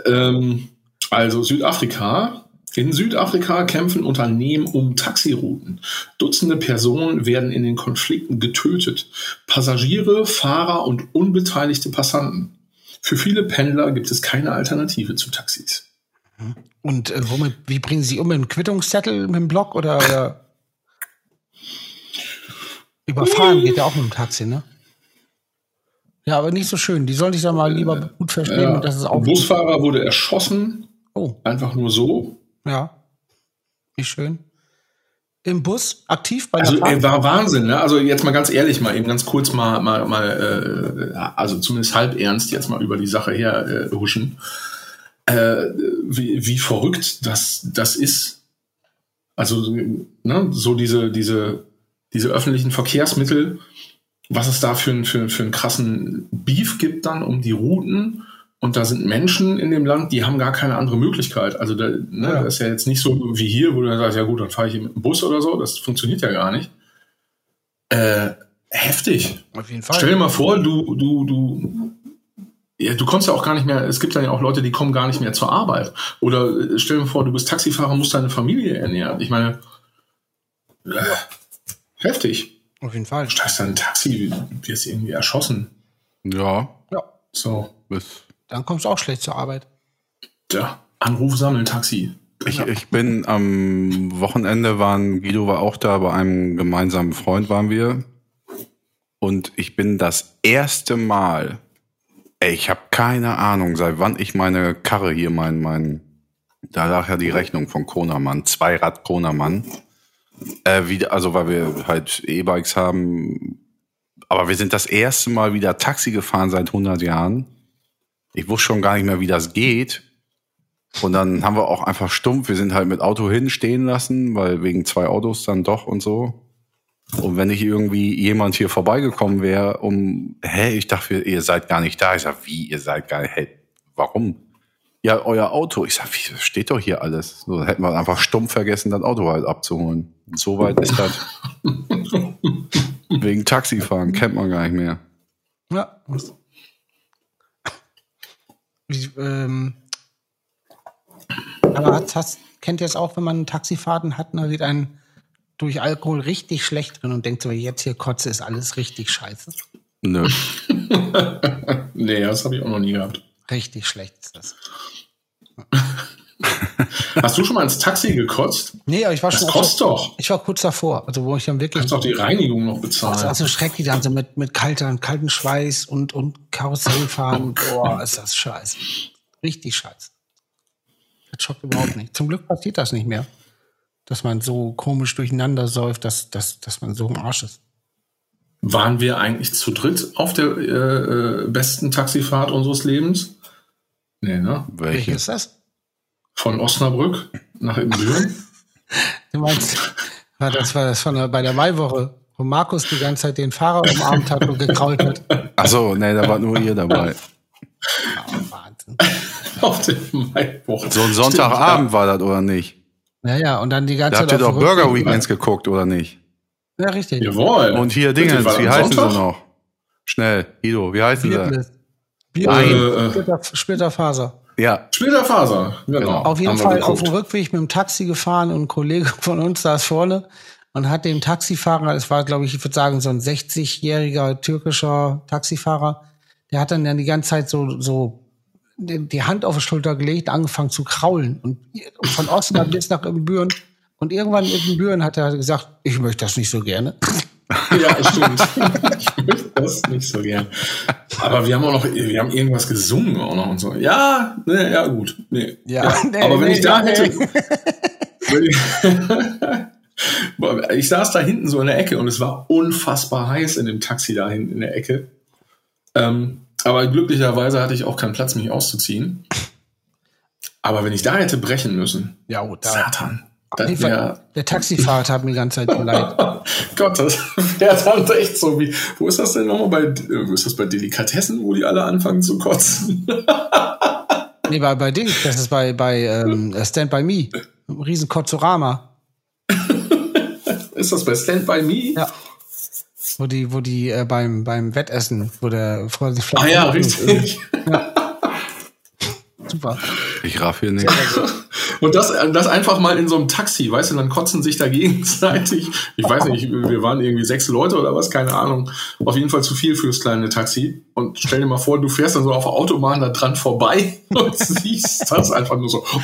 Ähm, also Südafrika. In Südafrika kämpfen Unternehmen um Taxirouten. Dutzende Personen werden in den Konflikten getötet. Passagiere, Fahrer und unbeteiligte Passanten. Für viele Pendler gibt es keine Alternative zu Taxis. Und äh, womit, wie bringen Sie um mit einem Quittungszettel mit dem Block oder, oder überfahren geht ja auch mit dem Taxi, ne? Ja, aber nicht so schön. Die sollen sich da mal lieber gut verstehen Ja, und das ist auch. ein Busfahrer wurde erschossen, Oh, einfach nur so. ja. Wie schön. Im Bus aktiv bei der Also Fahrt? äh, war Wahnsinn, ne? Also jetzt mal ganz ehrlich, mal eben ganz kurz mal, mal, mal äh, also zumindest halb ernst jetzt mal über die Sache her äh, huschen. Äh, wie, wie verrückt das, das ist. Also, ne, so diese, diese, diese öffentlichen Verkehrsmittel, was es da für, einen- für, für einen krassen Beef gibt dann um die Routen. Und da sind Menschen in dem Land, die haben gar keine andere Möglichkeit. Also da, ne, Ja. das ist ja jetzt nicht so wie hier, wo du dann sagst, ja gut, dann fahre ich mit dem Bus oder so. Das funktioniert ja gar nicht. Äh, heftig. Auf jeden Fall. Stell dir mal vor, du, du, du, ja, du kommst ja auch gar nicht mehr, es gibt dann ja auch Leute, die kommen gar nicht mehr zur Arbeit. Oder äh, stell dir mal vor, du bist Taxifahrer, musst deine Familie ernähren. Ich meine, äh, heftig. Auf jeden Fall. Du steigst dann in ein Taxi, wirst irgendwie erschossen. Ja, Ja. So, bis Dann kommst du auch schlecht zur Arbeit. ja, Anruf sammeln, Taxi. Ich, ich bin am Wochenende waren, Guido war auch da, bei einem gemeinsamen Freund waren wir. Und ich bin das erste Mal, ey, ich habe keine Ahnung, seit wann ich meine Karre hier, mein, mein, da lag ja die Rechnung von Konermann, Zweirad Konermann. Äh, wieder, also weil wir halt E-Bikes haben. Aber wir sind das erste Mal wieder Taxi gefahren seit 100 Jahren. Ich wusste schon gar nicht mehr, wie das geht. Und dann haben wir auch einfach stumpf, wir sind halt mit Auto hin stehen lassen, weil wegen zwei Autos dann doch und so. Und wenn nicht irgendwie jemand hier vorbeigekommen wäre, um, hä, ich dachte, ihr seid gar nicht da. Ich sag, wie, ihr seid gar nicht, hä, warum? Ja, euer Auto. Ich sag, wie, steht doch hier alles. So hätten wir einfach stumpf vergessen, das Auto halt abzuholen. So weit ist das. wegen Taxifahren kennt man gar nicht mehr. Ja. Wie, ähm, aber hast, hast, kennt ihr es auch, wenn man Taxifahrten hat, da wird ein durch Alkohol richtig schlecht drin und denkt so, jetzt hier kotze ist alles richtig scheiße. Nö. Nee, das habe ich auch noch nie gehabt. Richtig schlecht ist das. Hast du schon mal ins Taxi gekotzt? Nee, aber ich war Das schon. kostet doch. Ich war kurz davor, also wo ich dann Du wirklich. kannst doch die Reinigung noch Das bezahlen. war so schrecklich, dann so mit, mit kalter, kalten Schweiß und, und Karussell fahren. Boah, ist das scheiße. Richtig scheiße. Das schockt überhaupt nicht. Zum Glück passiert das nicht mehr. Dass man so komisch durcheinander säuft, dass, dass, dass man so im Arsch ist. Waren wir eigentlich zu dritt auf der äh, äh, besten Taxifahrt unseres Lebens? Nee, ne? Welche Welche? ist das? Von Osnabrück nach Ibbenbüren. Du meinst, war das war das von der, bei der Maiwoche, wo Markus die ganze Zeit den Fahrer umarmt hat und gekrault hat. Ach so, nee, da war nur ihr dabei. Oh, Wahnsinn. auf dem Maiwoche. So ein Sonntagabend war das, oder nicht? Ja, ja, und dann die ganze Da habt ihr Zeit. doch Burger Weekends geguckt, oder nicht? Ja, richtig. Jawohl. Und hier Dingens, wie heißen Sonntag? sie noch? Schnell, Guido, wie heißen sie? Bierbliss. Nein. Äh, Splitter, Splitterfaser. Ja, Splitterfaser. Genau. Genau. Auf jeden Haben Fall auf dem Rückweg mit dem Taxi gefahren und ein Kollege von uns saß vorne und hat dem Taxifahrer, es war, glaube ich, ich würde sagen, so ein 60-jähriger türkischer Taxifahrer, der hat dann, dann die ganze Zeit so, so die Hand auf die Schulter gelegt, angefangen zu kraulen und von Osnabrück bis nach Ibbenbüren. Und irgendwann in Ibbenbüren hat er gesagt, ich möchte das nicht so gerne. Ja, stimmt. ich möchte das nicht so gern. Aber wir haben auch noch, wir haben irgendwas gesungen auch noch und so. Ja, ne, ja, gut. Nee. Ja, nee, aber wenn nee, ich da nee. hätte. Ich, saß da hinten so in der Ecke und es war unfassbar heiß in dem Taxi da hinten in der Ecke. Ähm, aber glücklicherweise hatte ich auch keinen Platz, mich auszuziehen. Aber wenn ich da hätte brechen müssen, Ja, gut, da. Satan, Fall, wäre Der Taxifahrer hat mir die ganze Zeit leid. Gott, das wäre dann echt so wie. Wo ist das denn nochmal bei, äh, wo ist das bei Delikatessen, wo die alle anfangen zu kotzen? Nee, bei, bei Ding, das ist bei, bei ähm, Stand By Me. Riesen Kotzorama. ist das bei Stand By Me? Ja. Wo die, wo die äh, beim, beim Wettessen, wo der Frau sich Ah ja, richtig. Super. ich raff hier nicht. Und das, das einfach mal in so einem Taxi, weißt du, dann kotzen sich da gegenseitig. Ich weiß nicht, wir waren irgendwie sechs Leute oder was, keine Ahnung. Auf jeden Fall zu viel fürs kleine Taxi. Und stell dir mal vor, du fährst dann so auf der Autobahn da dran vorbei und siehst das einfach nur so.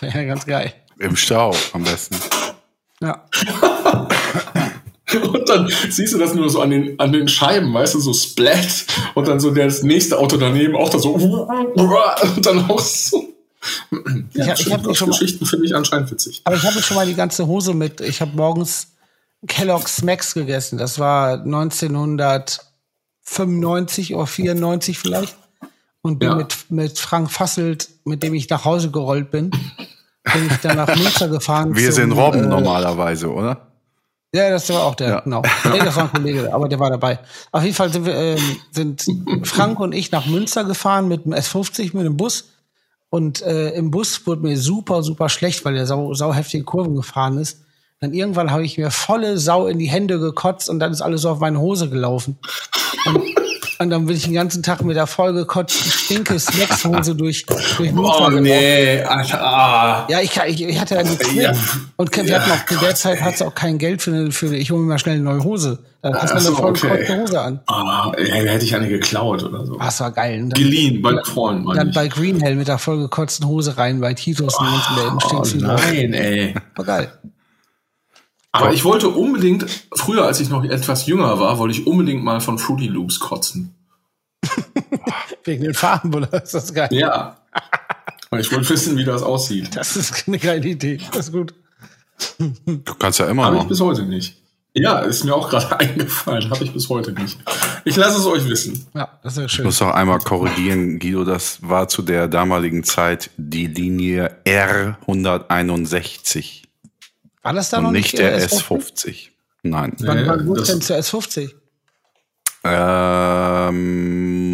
Ja, ganz geil. Im Stau am besten. Ja. Und dann siehst du das nur so an den, an den Scheiben, weißt du, so splat. Und dann so das nächste Auto daneben auch da so. Und dann auch so. Ja, Ich- ich hab schon Geschichten finde ich anscheinend witzig. Aber ich habe schon mal die ganze Hose mit. Ich habe morgens Kellogg's Max gegessen. Das war 1995 oder 94 vielleicht. Und bin Ja. mit, mit Frank Fasselt, mit dem ich nach Hause gerollt bin, bin ich dann nach Münster gefahren. Wir zum, sind Robben äh, normalerweise, oder? Ja, das war auch der, Ja. genau. Nee, das war ein Kollege, aber der war dabei. Auf jeden Fall sind, wir, ähm, sind Frank und ich nach Münster gefahren mit dem S50, mit dem Bus. Und äh, im Bus wurde mir super, super schlecht, weil der sau, sau heftige Kurven gefahren ist. Dann irgendwann habe ich mir volle Sau in die Hände gekotzt und dann ist alles so auf meine Hose gelaufen. Und, und dann bin ich den ganzen Tag mit der vollgekotzten stinke Snackshose durch, durch Oh gelaufen. nee, Alter. Ah. Ja, ich, ich, ich hatte ja nichts Ja. Und wir hatten auch, zu der Zeit hat es auch kein Geld für eine, für eine ich hole mir mal schnell eine neue Hose. Dann hast du Ach so, eine voll okay. Hose an. Ah, ja, hätte ich eine geklaut oder so. Das war geil. Dann, Geliehen bei Freunden, dann ich. bei Green Hell mit der vollgekotzten Hose rein, bei Titus und uns in der Oh Innenstadt. nein, ey. War geil. Aber ich wollte unbedingt, früher als ich noch etwas jünger war, wollte ich unbedingt mal von Fruity Loops kotzen. Wegen den Farben, oder? Ist das geil? Ja. Weil ich wollte wissen, wie das aussieht. Das ist eine geile Idee. Das ist gut. Du kannst ja immer Habe ich noch. bis heute nicht. Ja, ist mir auch gerade eingefallen. Habe ich bis heute nicht. Ich lasse es euch wissen. Ja, das ist ja Ich schön. muss noch einmal korrigieren, Guido, das war zu der damaligen Zeit die Linie R161 War das da noch nicht nicht der äh, S50. Nein. Wann, Nee, wann wurde denn zur S50? Ähm,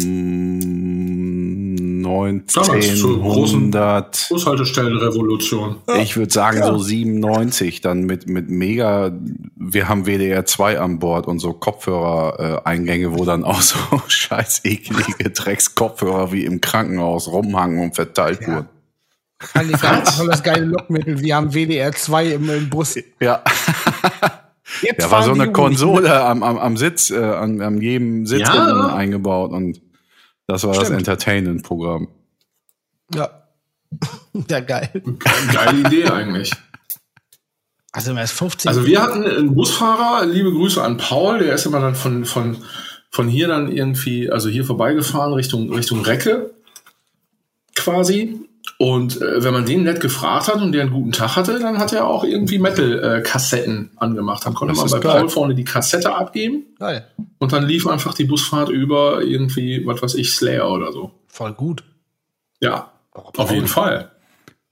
Damals zur großen 1900, Bushaltestellenrevolution. ich würde sagen so 97, dann mit, mit mega, wir haben WDR 2 an Bord und so Kopfhörer-Eingänge, wo dann auch so scheiß eklige Drecks-Kopfhörer wie im Krankenhaus rumhangen und verteilt wurden. Voll die geil- voll das geile Lockmittel. Wir haben WDR 2 im, im Bus. Ja. Jetzt Da war so eine. Konsole am, am, am Sitz, äh, an, an jedem Sitz Ja. eingebaut und das war das Stimmt. Entertainment-Programm. Ja. ja, geil. Geile Idee eigentlich. Also er ist 15. Also wir hatten einen Busfahrer, liebe Grüße an Paul, der ist immer dann von, von, von hier dann irgendwie, also hier vorbeigefahren Richtung, Richtung Recke quasi. Und äh, wenn man den nett gefragt hat und der einen guten Tag hatte, dann hat er auch irgendwie Metal-Kassetten angemacht. Dann konnte Das man bei geil. Paul vorne die Kassette abgeben geil. und dann lief einfach die Busfahrt über irgendwie, was weiß ich, Slayer oder so. Voll gut. Ja, auf jeden Fall.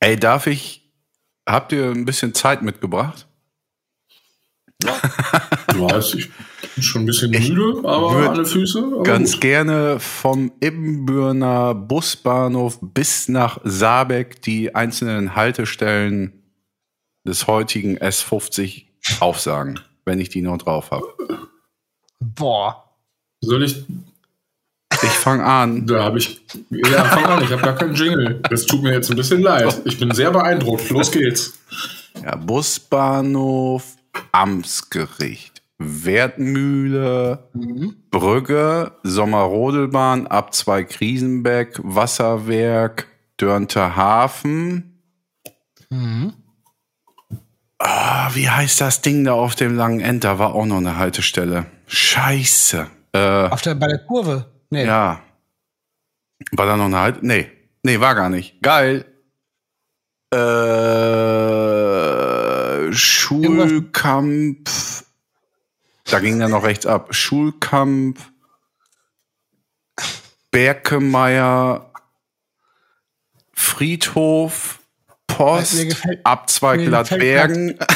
Ey, darf ich. Habt ihr ein bisschen Zeit mitgebracht? Du weißt, ich bin schon ein bisschen müde, aber würd alle Füße. Aber Ganz gut. gerne vom Ibbenbürner Busbahnhof bis nach Saarbeck die einzelnen Haltestellen des heutigen S50 aufsagen, wenn ich die noch drauf habe. Boah. Soll ich Ich fange an. Da habe ich. Ja, fang an, ich habe gar keinen Jingle. Das tut mir jetzt ein bisschen leid. Ich bin sehr beeindruckt. Los geht's. Ja, Busbahnhof, Amtsgericht, Wertmühle, Brügge, Sommerrodelbahn, ab zwei Krisenbeck, Wasserwerk, Dörnter Hafen. Ah, wie heißt das Ding da auf dem langen End? Da war auch noch eine Haltestelle. Scheiße. Äh, Auf der, bei der Kurve. Nee. ja. War da noch eine Halt? Nee. Nee, war gar nicht. Geil. Äh, Schulkampf. Da ging dann noch rechts ab. Schulkampf. Berkemeier. Friedhof. Post. Mir gefällt- ab zwei mir Glattbergen.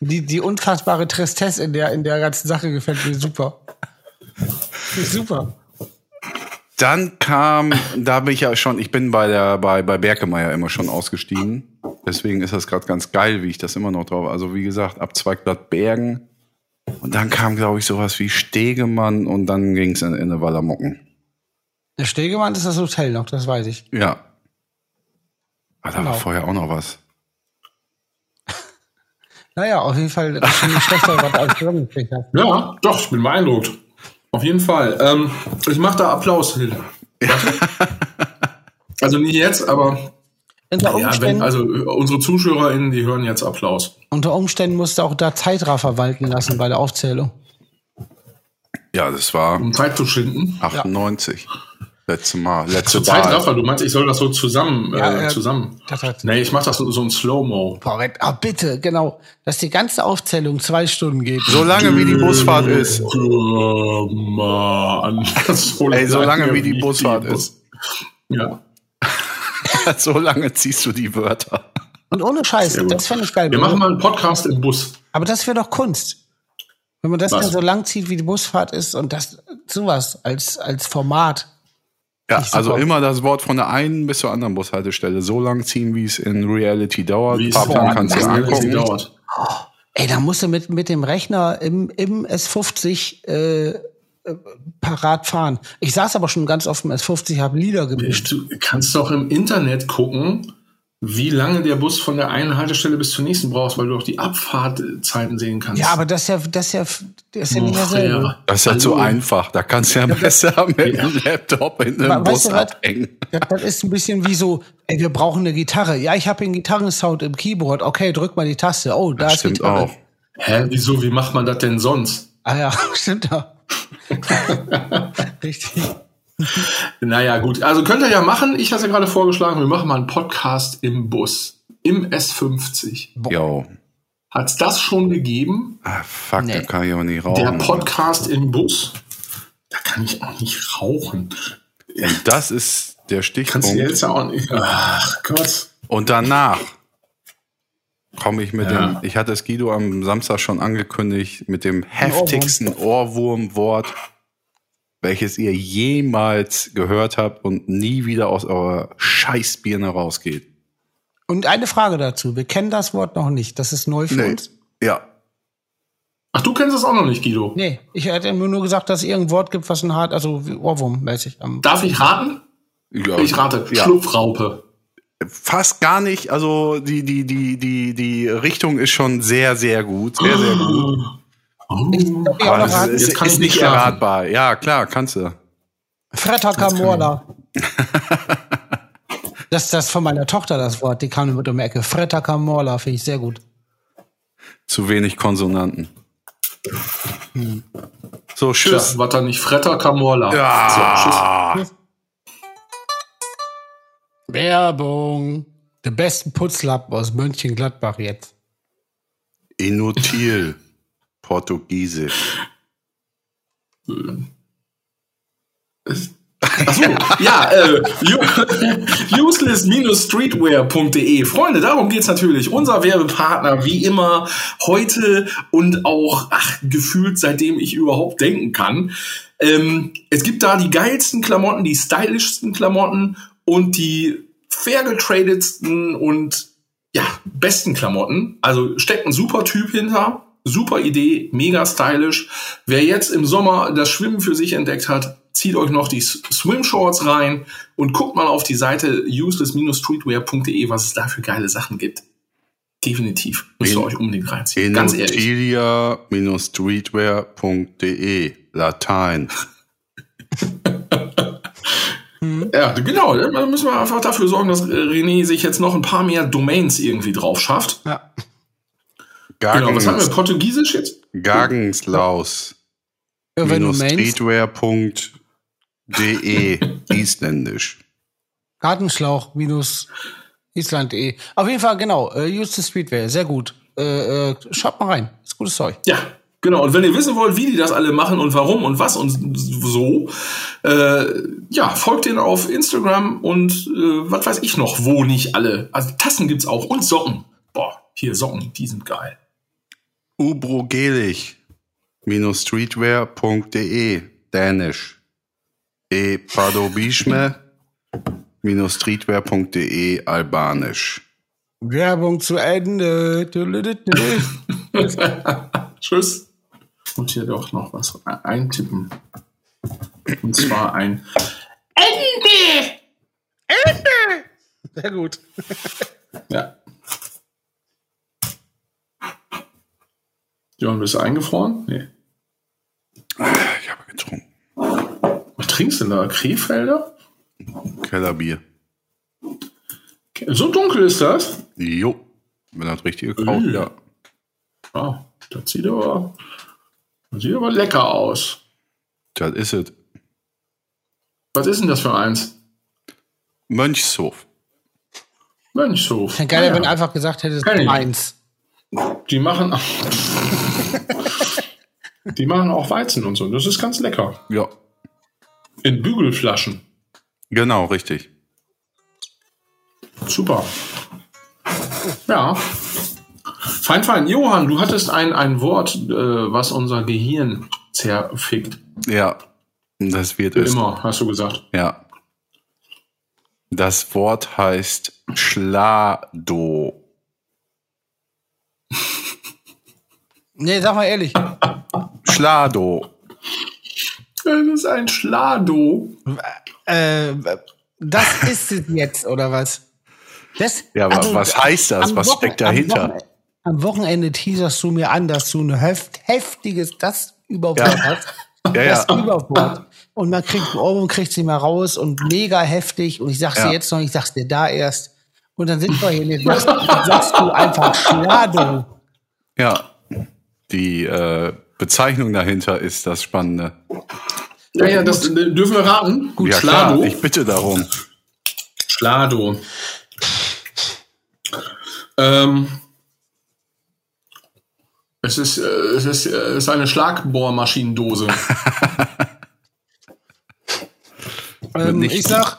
Die, die unfassbare Tristesse in der, in der ganzen Sache gefällt mir super. super. Dann kam, da bin ich ja schon, ich bin bei der bei bei Berkemeier immer schon ausgestiegen. Deswegen ist das gerade ganz geil, wie ich das immer noch drauf. Also wie gesagt, ab zwei Bergen. Und dann kam, glaube ich, sowas wie Stegemann und dann ging es in, in eine Wallermucken. Der Stegemann ist das Hotel noch, das weiß ich. Ja. Aber da war Genau. vorher auch noch was. Naja, auf jeden Fall das ist schon nicht schlechter, was als zusammengekriegt hast. Ja, doch, ich bin beeindruckt. Auf jeden Fall. Ähm, ich mache da Applaus. Warte. Also nicht jetzt, aber Unter ja, wenn, Umständen, also äh, unsere ZuschauerInnen, die hören jetzt Applaus. unter Umständen musst du auch da Zeitraffer walten lassen bei der Aufzählung. Ja, das war Um Zeit zu schinden. 98. Letzte Mal. Letzte Zur Wahl. Zeitraffer, du meinst, ich soll das so zusammen, Ja, äh, ja. zusammen. Das hat- Nee, ich mache das so, so ein Slow-Mo. Wenn- ah, bitte, genau. Dass die ganze Aufzählung zwei Stunden geht. So lange wie die Busfahrt ist. Mann. So Ey, so lange lange wie die Busfahrt ist. Ja. so lange ziehst du die Wörter. Und ohne Scheiß, Sehr gut. das fände ich geil. Wir machen mal einen Podcast im Bus. Aber das wäre doch Kunst. Wenn man das Was? dann so lang zieht, wie die Busfahrt ist und das sowas als, als Format. Ja, also immer das Wort von der einen bis zur anderen Bushaltestelle so lang ziehen, wie es in Reality dauert. Wie es kannst du angucken. dauert. Ey, da musst du mit, mit dem Rechner im, im S50 äh, äh, parat fahren. Ich saß aber schon ganz oft im S50, habe Lieder gemischt. Du kannst doch im Internet gucken, wie lange der Bus von der einen Haltestelle bis zur nächsten brauchst, weil du auch die Abfahrtzeiten sehen kannst. Ja, aber das ist ja, das ist ja, das ist ja nicht dasselbe. ja. Das ist ja zu einfach. Da kannst du ja besser mit dem Laptop in Aber weißt Bus du was? abhängen. Das, das ist ein bisschen wie so, ey, wir brauchen eine Gitarre. Ja, ich habe einen Gitarrensound im Keyboard. Okay, drück mal die Taste. Oh, da ist Stimmt Gitarre. auch. Hä, wieso, wie macht man das denn sonst? Ah ja, stimmt da. Richtig. Naja, gut. Also könnt ihr ja machen. Ich hatte ja gerade vorgeschlagen, wir machen mal einen Podcast im Bus. Im S50. Jo. Hat's das schon gegeben? Ah, fuck, da Nee. kann ich aber nicht Der rauchen. Podcast im Bus? Da kann ich auch nicht rauchen. Und das ist der Kannst du Stichpunkt. jetzt auch nicht. Ach Gott. Und danach komme ich mit Ja. dem, ich hatte es Guido am Samstag schon angekündigt, mit dem heftigsten Ohrwurmwort, welches ihr jemals gehört habt und nie wieder aus eurer Scheißbirne rausgeht. Und eine Frage dazu. Wir kennen das Wort noch nicht. Das ist neu für Nee. uns. Ja. Ach, du kennst das auch noch nicht, Guido. Nee, ich hätte nur nur gesagt, dass es irgendein Wort gibt, was ein hart, also Ohrwurm-mäßig am. Darf ich raten? ja. Ich rate. Ja. Schlupfraupe. Fast gar nicht. Also die, die, die, die, die Richtung ist schon sehr, sehr gut. Sehr, sehr gut. Oh. Aber raten. ist, Jetzt kann ist ich nicht schlafen. erratbar. Ja, klar, kannst du. Fretta Camorla. Das ist das von meiner Tochter, das Wort. Die kam mit um die Ecke. Fretta Camorla, finde ich sehr gut. Zu wenig Konsonanten. So, Tja, tschüss. was da nicht Fretter Camorla. So, tschüss. Werbung. Der besten Putzlappen aus Mönchengladbach jetzt. Inutil. Portugiesisch. Achso, ja, äh, useless-streetwear.de. Freunde, darum geht's natürlich. Unser Werbepartner, wie immer, heute und auch, ach, gefühlt seitdem ich überhaupt denken kann. Ähm, es gibt da die geilsten Klamotten, die stylischsten Klamotten und die fair getradetsten und ja, besten Klamotten. Also steckt ein super Typ hinter. Super Idee, mega stylisch. Wer jetzt im Sommer das Schwimmen für sich entdeckt hat, zieht euch noch die Swim-Shorts rein und guckt mal auf die Seite useless-streetwear.de, was es da für geile Sachen gibt. Definitiv. Müsst ihr euch unbedingt reinziehen. Ganz ehrlich. Inutilia-streetwear.de. Latein. Ja, genau. Da müssen wir einfach dafür sorgen, dass René sich jetzt noch ein paar mehr Domains irgendwie drauf schafft. Ja. Genau, was haben wir? Portugiesisch jetzt? Gagenslaus. ja wenn du Streetwear.de. Isländisch. Gartenschlauch minus Island.de. Auf jeden Fall, genau. Äh, Use the Speedway, sehr gut. Äh, äh, schaut mal rein. Ist gutes Zeug. Ja, genau. Und wenn ihr wissen wollt, wie die das alle machen und warum und was und so, äh, ja, folgt denen auf Instagram und äh, was weiß ich noch, wo nicht alle. Also Tassen gibt's auch und Socken. Boah, hier Socken, die sind geil. Ubrogelich. Streetwear.de. Dänisch. E Padobishme. Streetwear.de. Albanisch. Werbung zu Ende. Tschüss. Und hier doch noch was eintippen. Und zwar ein Sehr gut. Ja. Johann, bist du eingefroren? Nee. Ich habe getrunken. Was trinkst du denn da? Krefelder? Kellerbier. So dunkel ist das? Jo. Wenn das richtig gekauft, Äh. ja. Ah, das sieht aber, sieht aber lecker aus. Das ist es. Was ist denn das für eins? Mönchshof. Mönchshof. Geil, Ah, ja. wenn du einfach gesagt hättest, Kenn ich. meins. Die machen, die machen auch Weizen und so. Das ist ganz lecker. Ja. In Bügelflaschen. Genau, richtig. Super. Ja. Fein, fein. Johann, du hattest ein, ein Wort, äh, was unser Gehirn zerfickt. Ja. Das wird es. Immer, hast du gesagt. Ja. Das Wort heißt Schlado. Nee, sag mal ehrlich. Schlado. Das ist ein Schlado. äh, das ist es jetzt, oder was? Das, Ja, aber also, was heißt das? Was Wochen- steckt dahinter? Am Wochenende teaserst du mir an, dass du ein heft, heftiges, das Überwort Ja. hast. Ja, Das ja. Überwort. Und man kriegt einen Ohrwurm, kriegt sie mal raus und mega heftig. Und ich sag's Ja. dir jetzt noch, ich sag's dir da erst. Und dann sind wir hier, jetzt sagst, sagst du einfach Schlado. Ja. Die äh, Bezeichnung dahinter ist das Spannende. Ja, ja, das äh, dürfen wir raten. Gut, ja, Schlado. klar, ich bitte darum. Schlado. Ähm, es ist, äh, es ist, äh, es ist eine Schlagbohrmaschinendose. Ähm, ich sag,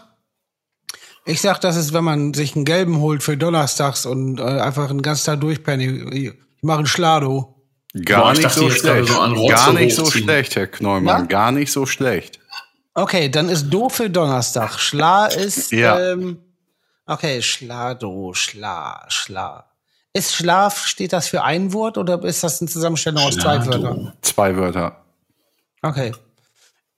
ich sag, das ist, wenn man sich einen gelben holt für Donnerstags und äh, einfach einen ganzen Tag durchpennen. Ich, ich mache einen Schlado. Gar Boah, ich nicht so schlecht. so Gar nicht so schlecht, Herr Kneumann. Ja? Gar nicht so schlecht. Okay, dann ist Do für Donnerstag. Schla ist, Ja. ähm, okay, Schlado, Schla, Schla. Ist Schlaf, steht das für ein Wort oder ist das eine Zusammenstellung aus zwei. Wörtern? Zwei Wörter. Okay.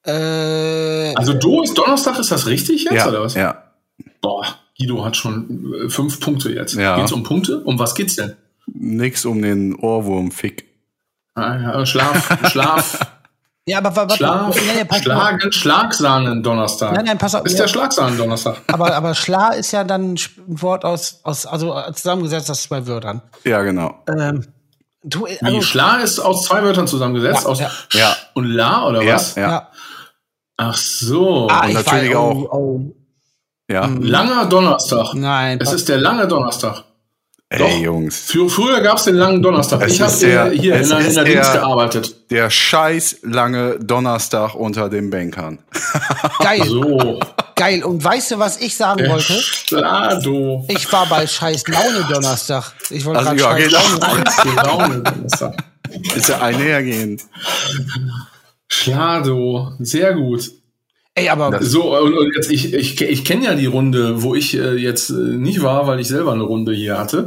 Äh, Also Do ist Donnerstag, ist das richtig jetzt, Ja, oder was? ja. Boah, Guido hat schon äh, fünf Punkte jetzt. Ja. Geht's um Punkte? Um was geht's denn? Nix um den Ohrwurm-Fick. Ah, ja, Schlaf, Schlaf, Ja, aber wa- wa- Schlaf, nee, nee. Schlagen, Schlagsahnen Donnerstag. Nein, nein, pass auf. Ist Ja. der Schlagsahnen Donnerstag. Aber, aber Schla ist ja dann ein Wort aus, aus also zusammengesetzt aus zwei Wörtern. Ja, genau. Ähm, du, Wie also, Schla ist aus zwei Wörtern zusammengesetzt, Ja, aus ja. Sch Ja. und La oder Ja, was? ja. Ach so. Ah, Und ich natürlich weiß, auch- Oh, oh. ja. Langer Donnerstag. Nein, Es ist der lange Donnerstag. Ey, Doch. Jungs. Für, früher gab es den langen Donnerstag. Es ich habe hier es in, der- in der Dienst gearbeitet. Der scheiß lange Donnerstag unter den Bankern. geil, So. geil. Und weißt du, was ich sagen Der wollte? Schlado. Ich war bei scheiß Laune Donnerstag. Ich wollte Also, gerade ja, scheiß. Scheiße, Laune Donnerstag. Ist ja einhergehend. Schlado. Sehr gut. Ey, aber So, und, und jetzt, ich, ich, ich kenne ja die Runde, wo ich äh, jetzt äh, nicht war, weil ich selber eine Runde hier hatte.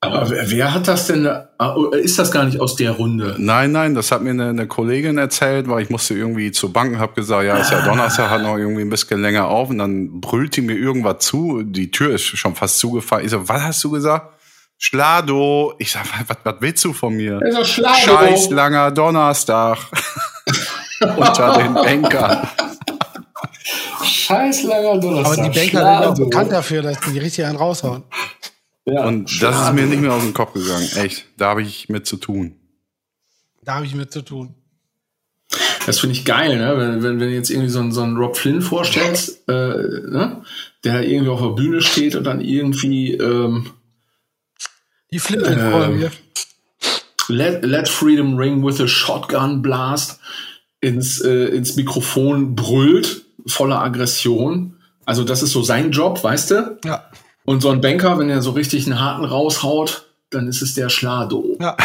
Aber wer, wer hat das denn? ah, Ist das gar nicht aus der Runde? Nein, nein, das hat mir eine, eine Kollegin erzählt, weil ich musste irgendwie zur Bank und habe gesagt, ja, ist ja Donnerstag, hat noch irgendwie ein bisschen länger auf und dann brüllt die mir irgendwas zu. Die Tür ist schon fast zugefallen. Ich so, was hast du gesagt? Schlado. Ich sag, was, was willst du von mir? Schlado. Scheiß langer Donnerstag. Unter den Bankern. Scheiß langer Donnerstag. Aber die Banker sind auch bekannt dafür, dass die richtig einen raushauen. Ja, Und das ist mir nicht mehr aus dem Kopf gegangen. Echt, da habe ich mit zu tun. Da habe ich mit zu tun. Das finde ich geil, ne? Wenn, wenn, wenn du jetzt irgendwie so einen, so einen Rob Flynn vorstellst, äh, ne? der da irgendwie auf der Bühne steht und dann irgendwie ähm, Die Flinte Ähm, vor mir. Let, Let Freedom Ring with a Shotgun Blast ins, äh, ins Mikrofon brüllt, voller Aggression. Also das ist so sein Job, weißt du? Ja. Und so ein Banker, wenn er so richtig einen harten raushaut, dann ist es der Schlado. Ja.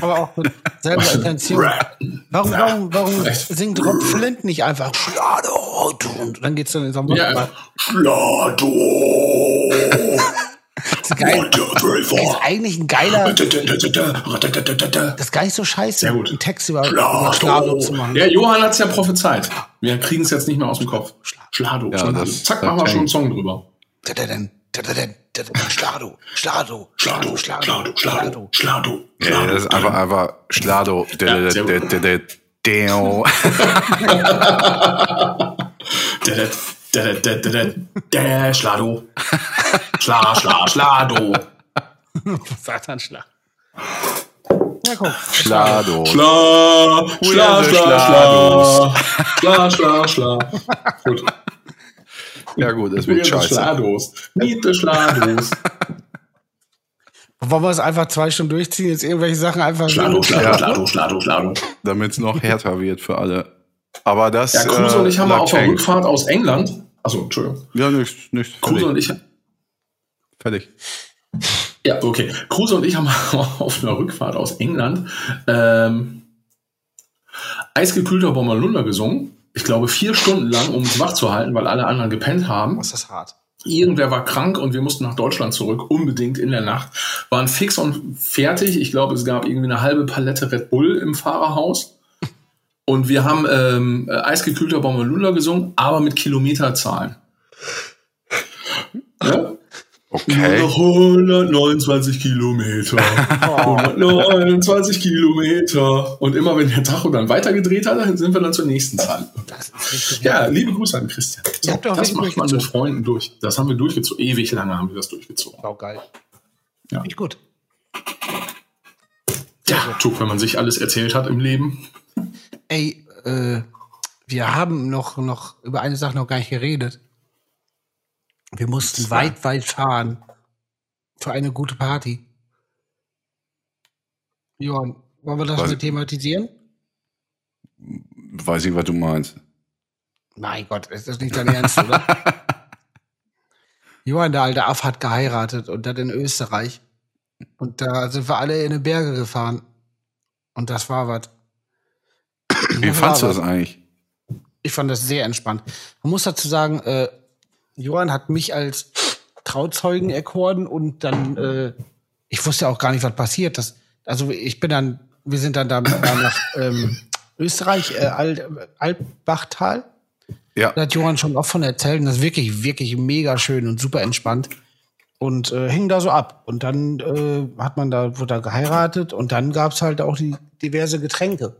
Aber auch mit selber Intention. Warum, warum, warum singt Rob Flint nicht einfach Schlado? Und dann geht's dann in so einem Ja. Schlado! Das ist geil. Das ist eigentlich ein geiler, das ist gar nicht so scheiße, Sehr gut. einen Text über, über Schlado zu machen. Ja, Johann hat es ja prophezeit. Wir kriegen es jetzt nicht mehr aus dem Kopf. Schlado. Ja, Schlado. das- Zack, das machen wir schon einen. Song drüber. Schlado, Schlado, Schlado, Schlado, Schlado, Schlado. Ja, das ist einfach, einfach Schlado. Deo. Der Schlado. Schla, schla, Schlado. Satanschlag. Ja, guck. Schlado. Schla, schla, schla, schla. Schla, schla, schla. Gut. Ja gut, das wird scheiße. Schlados. Meet the Schlados. Wollen wir es einfach zwei Stunden durchziehen, jetzt irgendwelche Sachen einfach Schlado? Schlado, Ja. Schlado, Schlado, Schlado. Damit es noch härter wird für alle. Aber das. Ja, Kruse äh, und ich haben mal lag auf der. Rückfahrt aus England. Achso, Entschuldigung. Ja, nicht, nicht. Kruse und ich. Fertig. Ja, okay. Kruse und ich haben auf einer Rückfahrt aus England ähm, eisgekühlter Bommerlunder gesungen. Ich glaube, vier Stunden lang, um uns wach zu halten, weil alle anderen gepennt haben. Was ist hart? Irgendwer war krank und wir mussten nach Deutschland zurück, unbedingt in der Nacht. Waren fix und fertig. Ich glaube, es gab irgendwie eine halbe Palette Red Bull im Fahrerhaus. Und wir haben ähm, eisgekühlter Bommerlunder gesungen, aber mit Kilometerzahlen. Ja? Nur Okay. noch 129 Kilometer. 129 Kilometer. Und immer wenn der Tacho dann weitergedreht hat, dann sind wir dann zur nächsten Zahl. Ja, liebe Grüße an Christian. So, das macht man mit. Freunden durch. Das haben wir durchgezogen. Ewig lange haben wir das durchgezogen. Sau geil. Ja. Nicht gut. Ja, Tuck, wenn man sich alles erzählt hat im Leben. Ey, äh, wir haben noch, noch über eine Sache noch gar nicht geredet. Wir mussten weit, weit fahren für eine gute Party. Johann, wollen wir das Was- mal thematisieren? Weiß nicht, was du meinst. Mein Gott, ist das nicht dein Ernst, oder? Johann, der alte Aff, hat geheiratet und das in Österreich. Und da sind wir alle in die Berge gefahren. Und das war was. Wie fandst du das eigentlich? Ich fand das sehr entspannt. Man muss dazu sagen, äh, Johann hat mich als Trauzeugen erkoren und dann, äh, ich wusste auch gar nicht, was passiert. Das, also ich bin dann, wir sind dann da nach ähm, Österreich, äh, Al Alpbachtal. Ja. Da hat Johann schon oft von erzählt und das ist wirklich, wirklich mega schön und super entspannt. Und äh, hing da so ab. Und dann äh, hat man da, wurde da geheiratet und dann gab's halt auch die diverse Getränke.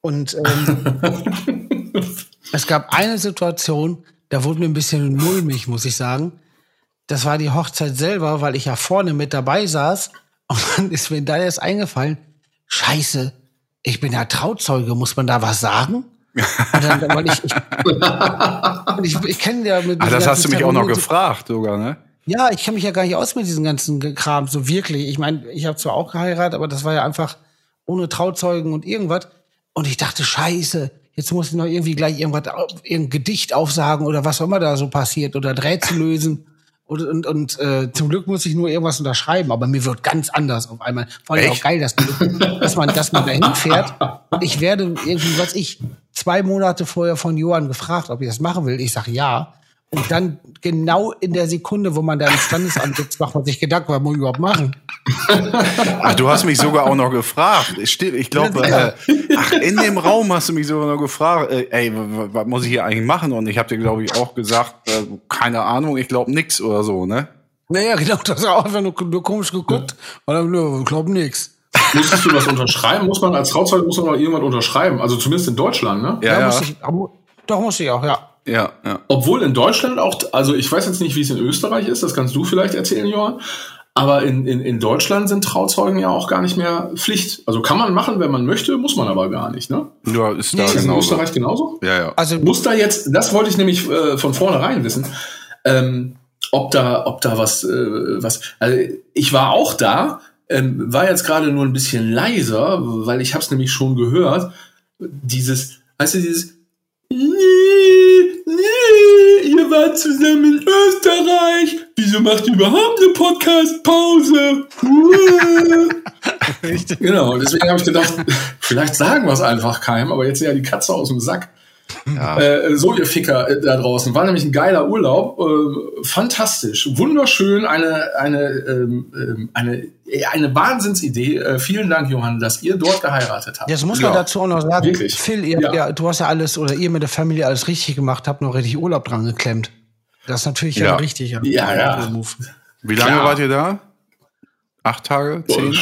Und ähm, es gab eine Situation, da wurde mir ein bisschen mulmig, muss ich sagen. Das war die Hochzeit selber, weil ich ja vorne mit dabei saß. Und dann ist mir da erst eingefallen, scheiße, ich bin ja Trauzeuge, muss man da was sagen? Und dann, weil ich, ich, ich, ich kenne ja mit Ach, das hast du mich auch noch gefragt sogar, ne? ja, ich kenne mich ja gar nicht aus mit diesem ganzen Kram, so wirklich. Ich meine, ich habe zwar auch geheiratet, aber das war ja einfach ohne Trauzeugen und irgendwas. Und ich dachte, scheiße, jetzt muss ich noch irgendwie gleich irgendwas, irgendein Gedicht aufsagen oder was auch immer da so passiert oder Rätsel lösen. Und, und, und äh, zum Glück muss ich nur irgendwas unterschreiben, aber mir wird ganz anders auf einmal. Vor allem auch geil, dass, dass man, dass man dahin fährt. Und ich werde irgendwie, was ich, zwei Monate vorher von Johann gefragt, ob ich das machen will. Ich sage ja. Und dann genau in der Sekunde, wo man da im Standesamt sitzt, macht man sich Gedanken, was muss ich überhaupt machen? Ach, du hast mich sogar auch noch gefragt. Stimmt, ich glaube, Ja. äh, ach, in dem Raum hast du mich sogar noch gefragt, äh, ey, was muss ich hier eigentlich machen? Und ich habe dir, glaube ich, auch gesagt, äh, keine Ahnung, ich glaube nix oder so, ne? Naja, genau, das hat auch einfach nur, nur komisch geguckt. Und dann, nö, glaub nix. Musstest du was unterschreiben? Muss man als Trauzeuge muss man noch irgendwas unterschreiben? Also zumindest in Deutschland, ne? Ja, ja, Muss ich, doch, muss ich auch, ja. Ja, ja. Obwohl in Deutschland auch, also ich weiß jetzt nicht, wie es in Österreich ist, das kannst du vielleicht erzählen, Johann. Aber in, in, in Deutschland sind Trauzeugen ja auch gar nicht mehr Pflicht. Also kann man machen, wenn man möchte, muss man aber gar nicht, ne? Ja, ist da Nee, Ist das in genauso. Österreich genauso? Ja, ja. Also, Muss da jetzt, das wollte ich nämlich äh, von vornherein wissen, ähm, ob da, ob da was, äh, was, also ich war auch da, ähm, war jetzt gerade nur ein bisschen leiser, weil ich habe es nämlich schon gehört, dieses, weißt du, dieses, ihr wart zusammen in Österreich, wieso macht ihr überhaupt eine Podcast-Pause? genau, deswegen habe ich gedacht, vielleicht sagen wir es einfach keinem, aber jetzt ist ja die Katze aus dem Sack. Ja. Äh, so, ihr Ficker äh, da draußen. War nämlich ein geiler Urlaub. Äh, fantastisch. Wunderschön. Eine, eine, ähm, ähm, eine, äh, eine Wahnsinnsidee. Äh, vielen Dank, Johann, dass ihr dort geheiratet habt. jetzt muss man Ja, dazu auch noch sagen, wirklich. Phil, ihr, Ja. ja. du hast ja alles, oder ihr mit der Familie alles richtig gemacht, habt noch richtig Urlaub dran geklemmt. Das ist natürlich ja, richtig. Ja, Ja. Wie lange Klar. wart ihr da? Acht Tage? Zehn?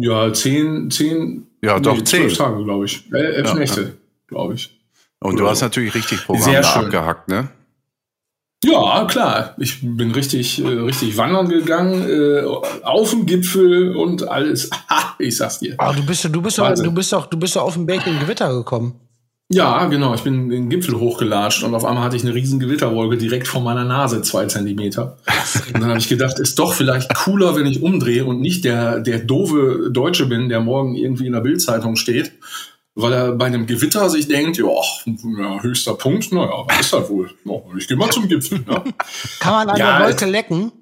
Ja, zehn, zehn. Ja, doch, zwölf zehn. Tage, glaube ich. Elf Ja, Nächte, glaube ich. Und du Oder hast natürlich richtig Programm Sehr da schön. abgehackt, ne? Ja, klar. Ich bin richtig, äh, richtig wandern gegangen, äh, auf dem Gipfel und alles. ich sag's dir. Aber du bist, du bist, doch, du bist doch, du bist doch auf dem Berg in Gewitter gekommen. Ja, genau. Ich bin den Gipfel hochgelatscht und auf einmal hatte ich eine riesen Gewitterwolke direkt vor meiner Nase, zwei Zentimeter. Und dann habe ich gedacht, ist doch vielleicht cooler, wenn ich umdrehe und nicht der, der doofe Deutsche bin, der morgen irgendwie in der Bildzeitung steht, weil er bei einem Gewitter sich denkt, ja, ja höchster Punkt, naja, was ist das wohl? Ich gehe mal zum Gipfel. Ne? Kann man an Ja, der Wolke lecken?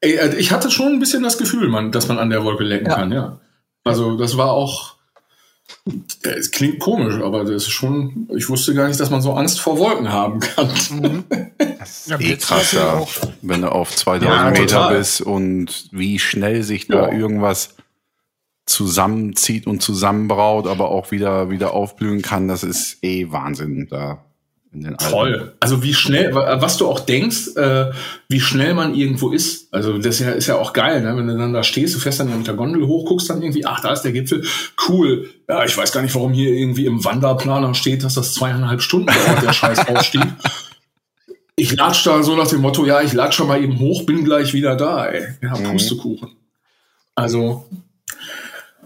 Ey, äh, ich hatte schon ein bisschen das Gefühl, man, dass man an der Wolke lecken Ja. kann, ja. Also das war auch, äh, es klingt komisch, aber das ist schon, ich wusste gar nicht, dass man so Angst vor Wolken haben kann. Ja, Eh krass, ja, wenn du auf 2000 Ja, Meter bist und wie schnell sich da Ja. irgendwas zusammenzieht und zusammenbraut, aber auch wieder, wieder aufblühen kann, das ist eh Wahnsinn da in den. Toll. Also wie schnell, wa- was du auch denkst, äh, wie schnell man irgendwo ist. Also das ist ja, ist ja auch geil, ne? wenn du dann da stehst, du fährst dann mit der Gondel hoch, guckst dann irgendwie, ach, da ist der Gipfel, cool. Ja, ich weiß gar nicht, warum hier irgendwie im Wanderplaner steht, dass das zweieinhalb Stunden dauert, der scheiß Aufstieg. Ich latsch da so nach dem Motto, ja, ich latsch schon mal eben hoch, bin gleich wieder da, ey. Ja, Pustekuchen. Also,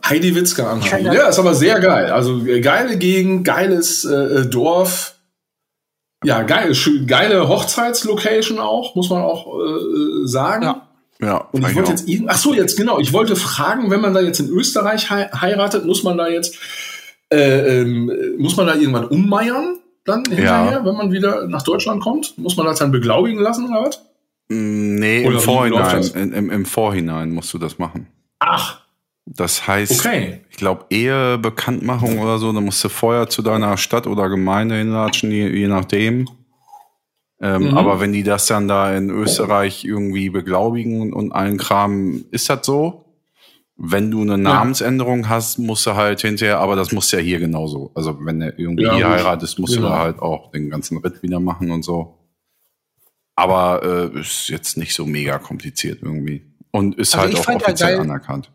Heidi Witzka anhängen. Ja, ist aber sehr geil. Also äh, geile Gegend, geiles äh, Dorf. Ja, geil, schön, geile Hochzeitslocation auch, muss man auch äh, sagen. Ja. Ja, Und ich wollte jetzt ach so, jetzt genau, ich wollte fragen, wenn man da jetzt in Österreich hei- heiratet, muss man da jetzt äh, ähm, muss man da irgendwann ummeiern dann hinterher, wenn man wieder nach Deutschland kommt? Muss man das dann beglaubigen lassen oder was? Mm, Nee, Oder im Vorhinein, in, im, im Vorhinein musst du das machen. Ach, Das heißt, okay. ich glaube, Ehe, Bekanntmachung oder so, dann musst du vorher zu deiner Stadt oder Gemeinde hinlatschen, je, je nachdem. Ähm, Mhm. Aber wenn die das dann da in Österreich irgendwie beglaubigen und, und allen Kram, ist das so? Wenn du eine Namensänderung hast, musst du halt hinterher, aber das musst du ja hier genauso. Also wenn du irgendwie Ja, hier heiratest, musst Genau. du da halt auch den ganzen Ritt wieder machen und so. Aber äh, ist jetzt nicht so mega kompliziert irgendwie. Und ist Also halt auch ja offiziell geil- anerkannt.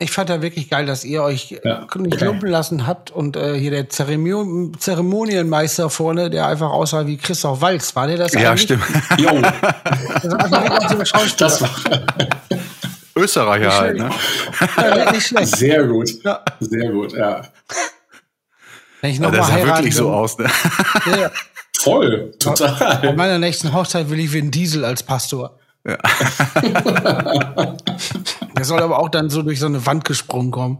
Ich fand ja wirklich geil, dass ihr euch Ja, nicht okay. lumpen lassen habt und äh, hier der Zeremon Zeremonienmeister vorne, der einfach aussah wie Christoph Walz, war der das Ja, eigentlich? stimmt. Jo, Das das war Österreicher halt, ne? Ja, nicht schlecht. sehr gut. Ja. Sehr gut, ja. Wenn ich Ja, noch der mal sah wirklich so aus, ne? Ja, ja. Voll, Bei total. meiner nächsten Hochzeit will ich Vin Diesel als Pastor. Der soll aber auch dann so durch so eine Wand gesprungen kommen.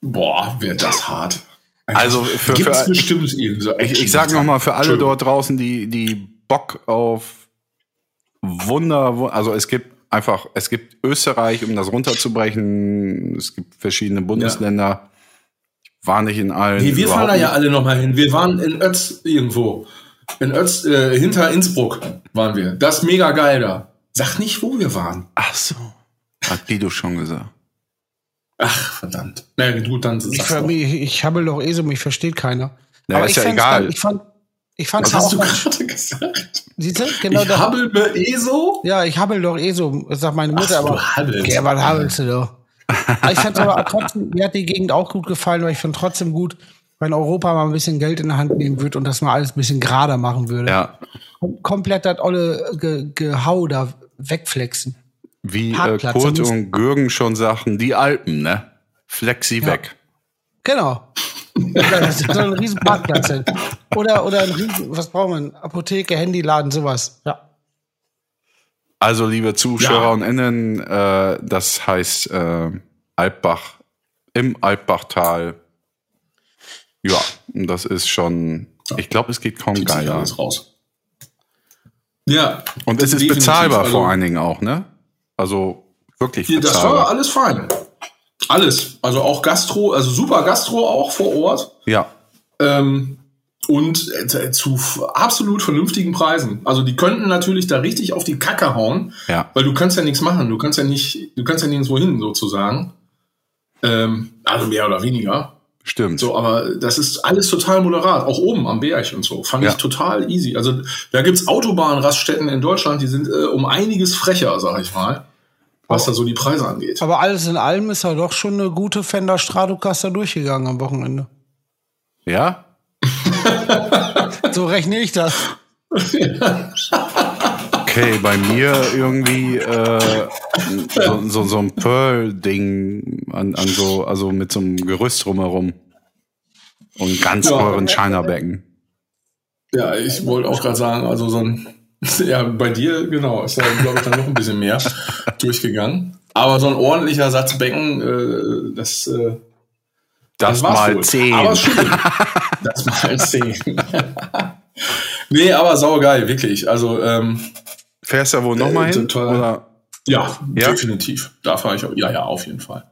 Boah, wird das hart. Also für- Gibt's für- bestimmt eben so Ich, ich sag noch mal für alle dort draußen, die, die Bock auf Wunder, Wu- also es gibt einfach, es gibt Österreich, um das runterzubrechen, es gibt verschiedene Bundesländer. Ich war nicht in allen. Nee, wir fahren da ja alle noch mal hin. Wir waren in Ötz irgendwo. In Ötz, äh, hinter Innsbruck waren wir. Das ist mega geil da. Sag nicht, wo wir waren. Ach so. Hat Guido schon gesagt. Ach, verdammt. Na gut, dann Ich, doch. ich, ich habe doch eh so, mich versteht keiner. Ja, ist ich ja fand's egal. Dann, ich fand, ich fand's Was hast auch du gerade gesagt? siehst du? Genau ich das. habe mir eh so. Ja, ich habe doch eh so, sagt meine Mutter, Ach, du aber. Habbelst. Okay, was habelst du doch? Aber ich fand aber trotzdem, mir hat die Gegend auch gut gefallen, weil ich fand trotzdem gut, wenn Europa mal ein bisschen Geld in der Hand nehmen würde und das mal alles ein bisschen gerader machen würde. Ja. Kom komplett das olle Ge Gehau da wegflexen. Wie äh, Kurt und Gürgen schon sagten, die Alpen, ne? Flexi weg. Genau. Ja, das soll ein riesen Parkplatz sein. Oder, oder ein riesen, was braucht man? Apotheke, Handyladen, sowas. Ja. Also, liebe Zuschauer Ja. und Innen, äh, das heißt äh, Alpbach im Alpbachtal. Ja, das ist schon, ich glaube, es geht kaum geiler. alles raus. Ja. Und es ist bezahlbar Also, vor allen Dingen auch, ne? Also wirklich hier, Das war alles fein. Alles. Also auch Gastro, also super Gastro auch vor Ort. Ja, Ähm, und äh, zu absolut vernünftigen Preisen. Also die könnten natürlich da richtig auf die Kacke hauen, ja, weil du kannst ja nichts machen. Du kannst ja nicht, du kannst ja nirgendwo hin sozusagen. Ähm, also mehr oder weniger. Stimmt. So, aber das ist alles total moderat. Auch oben am Berg und so. Fand Ja. ich total easy. Also da gibt's Autobahnraststätten in Deutschland, die sind äh, um einiges frecher, sag ich mal, was da so die Preise angeht. Aber alles in allem ist ja doch schon eine gute Fender Stratocaster durchgegangen am Wochenende. Ja? So rechne ich das. Okay, bei mir irgendwie äh, so, so, so ein Pearl-Ding an, an so, also mit so einem Gerüst drumherum. Und ganz Ja. teuren China-Becken. Ja, ich wollte auch gerade sagen, also so ein, ja, bei dir, genau, ist da, glaube ich, dann noch ein bisschen mehr durchgegangen. Aber so ein ordentlicher Satz Becken, äh, das, äh, Das, war's mal wohl. zehn. Aber schön. das mal zehn. nee, aber saugeil, wirklich. Also, ähm, Fährst du da wohl nochmal Äh, hin? Oder? Ja, Ja? definitiv. Da fahre ich auch. Ja, ja, auf jeden Fall.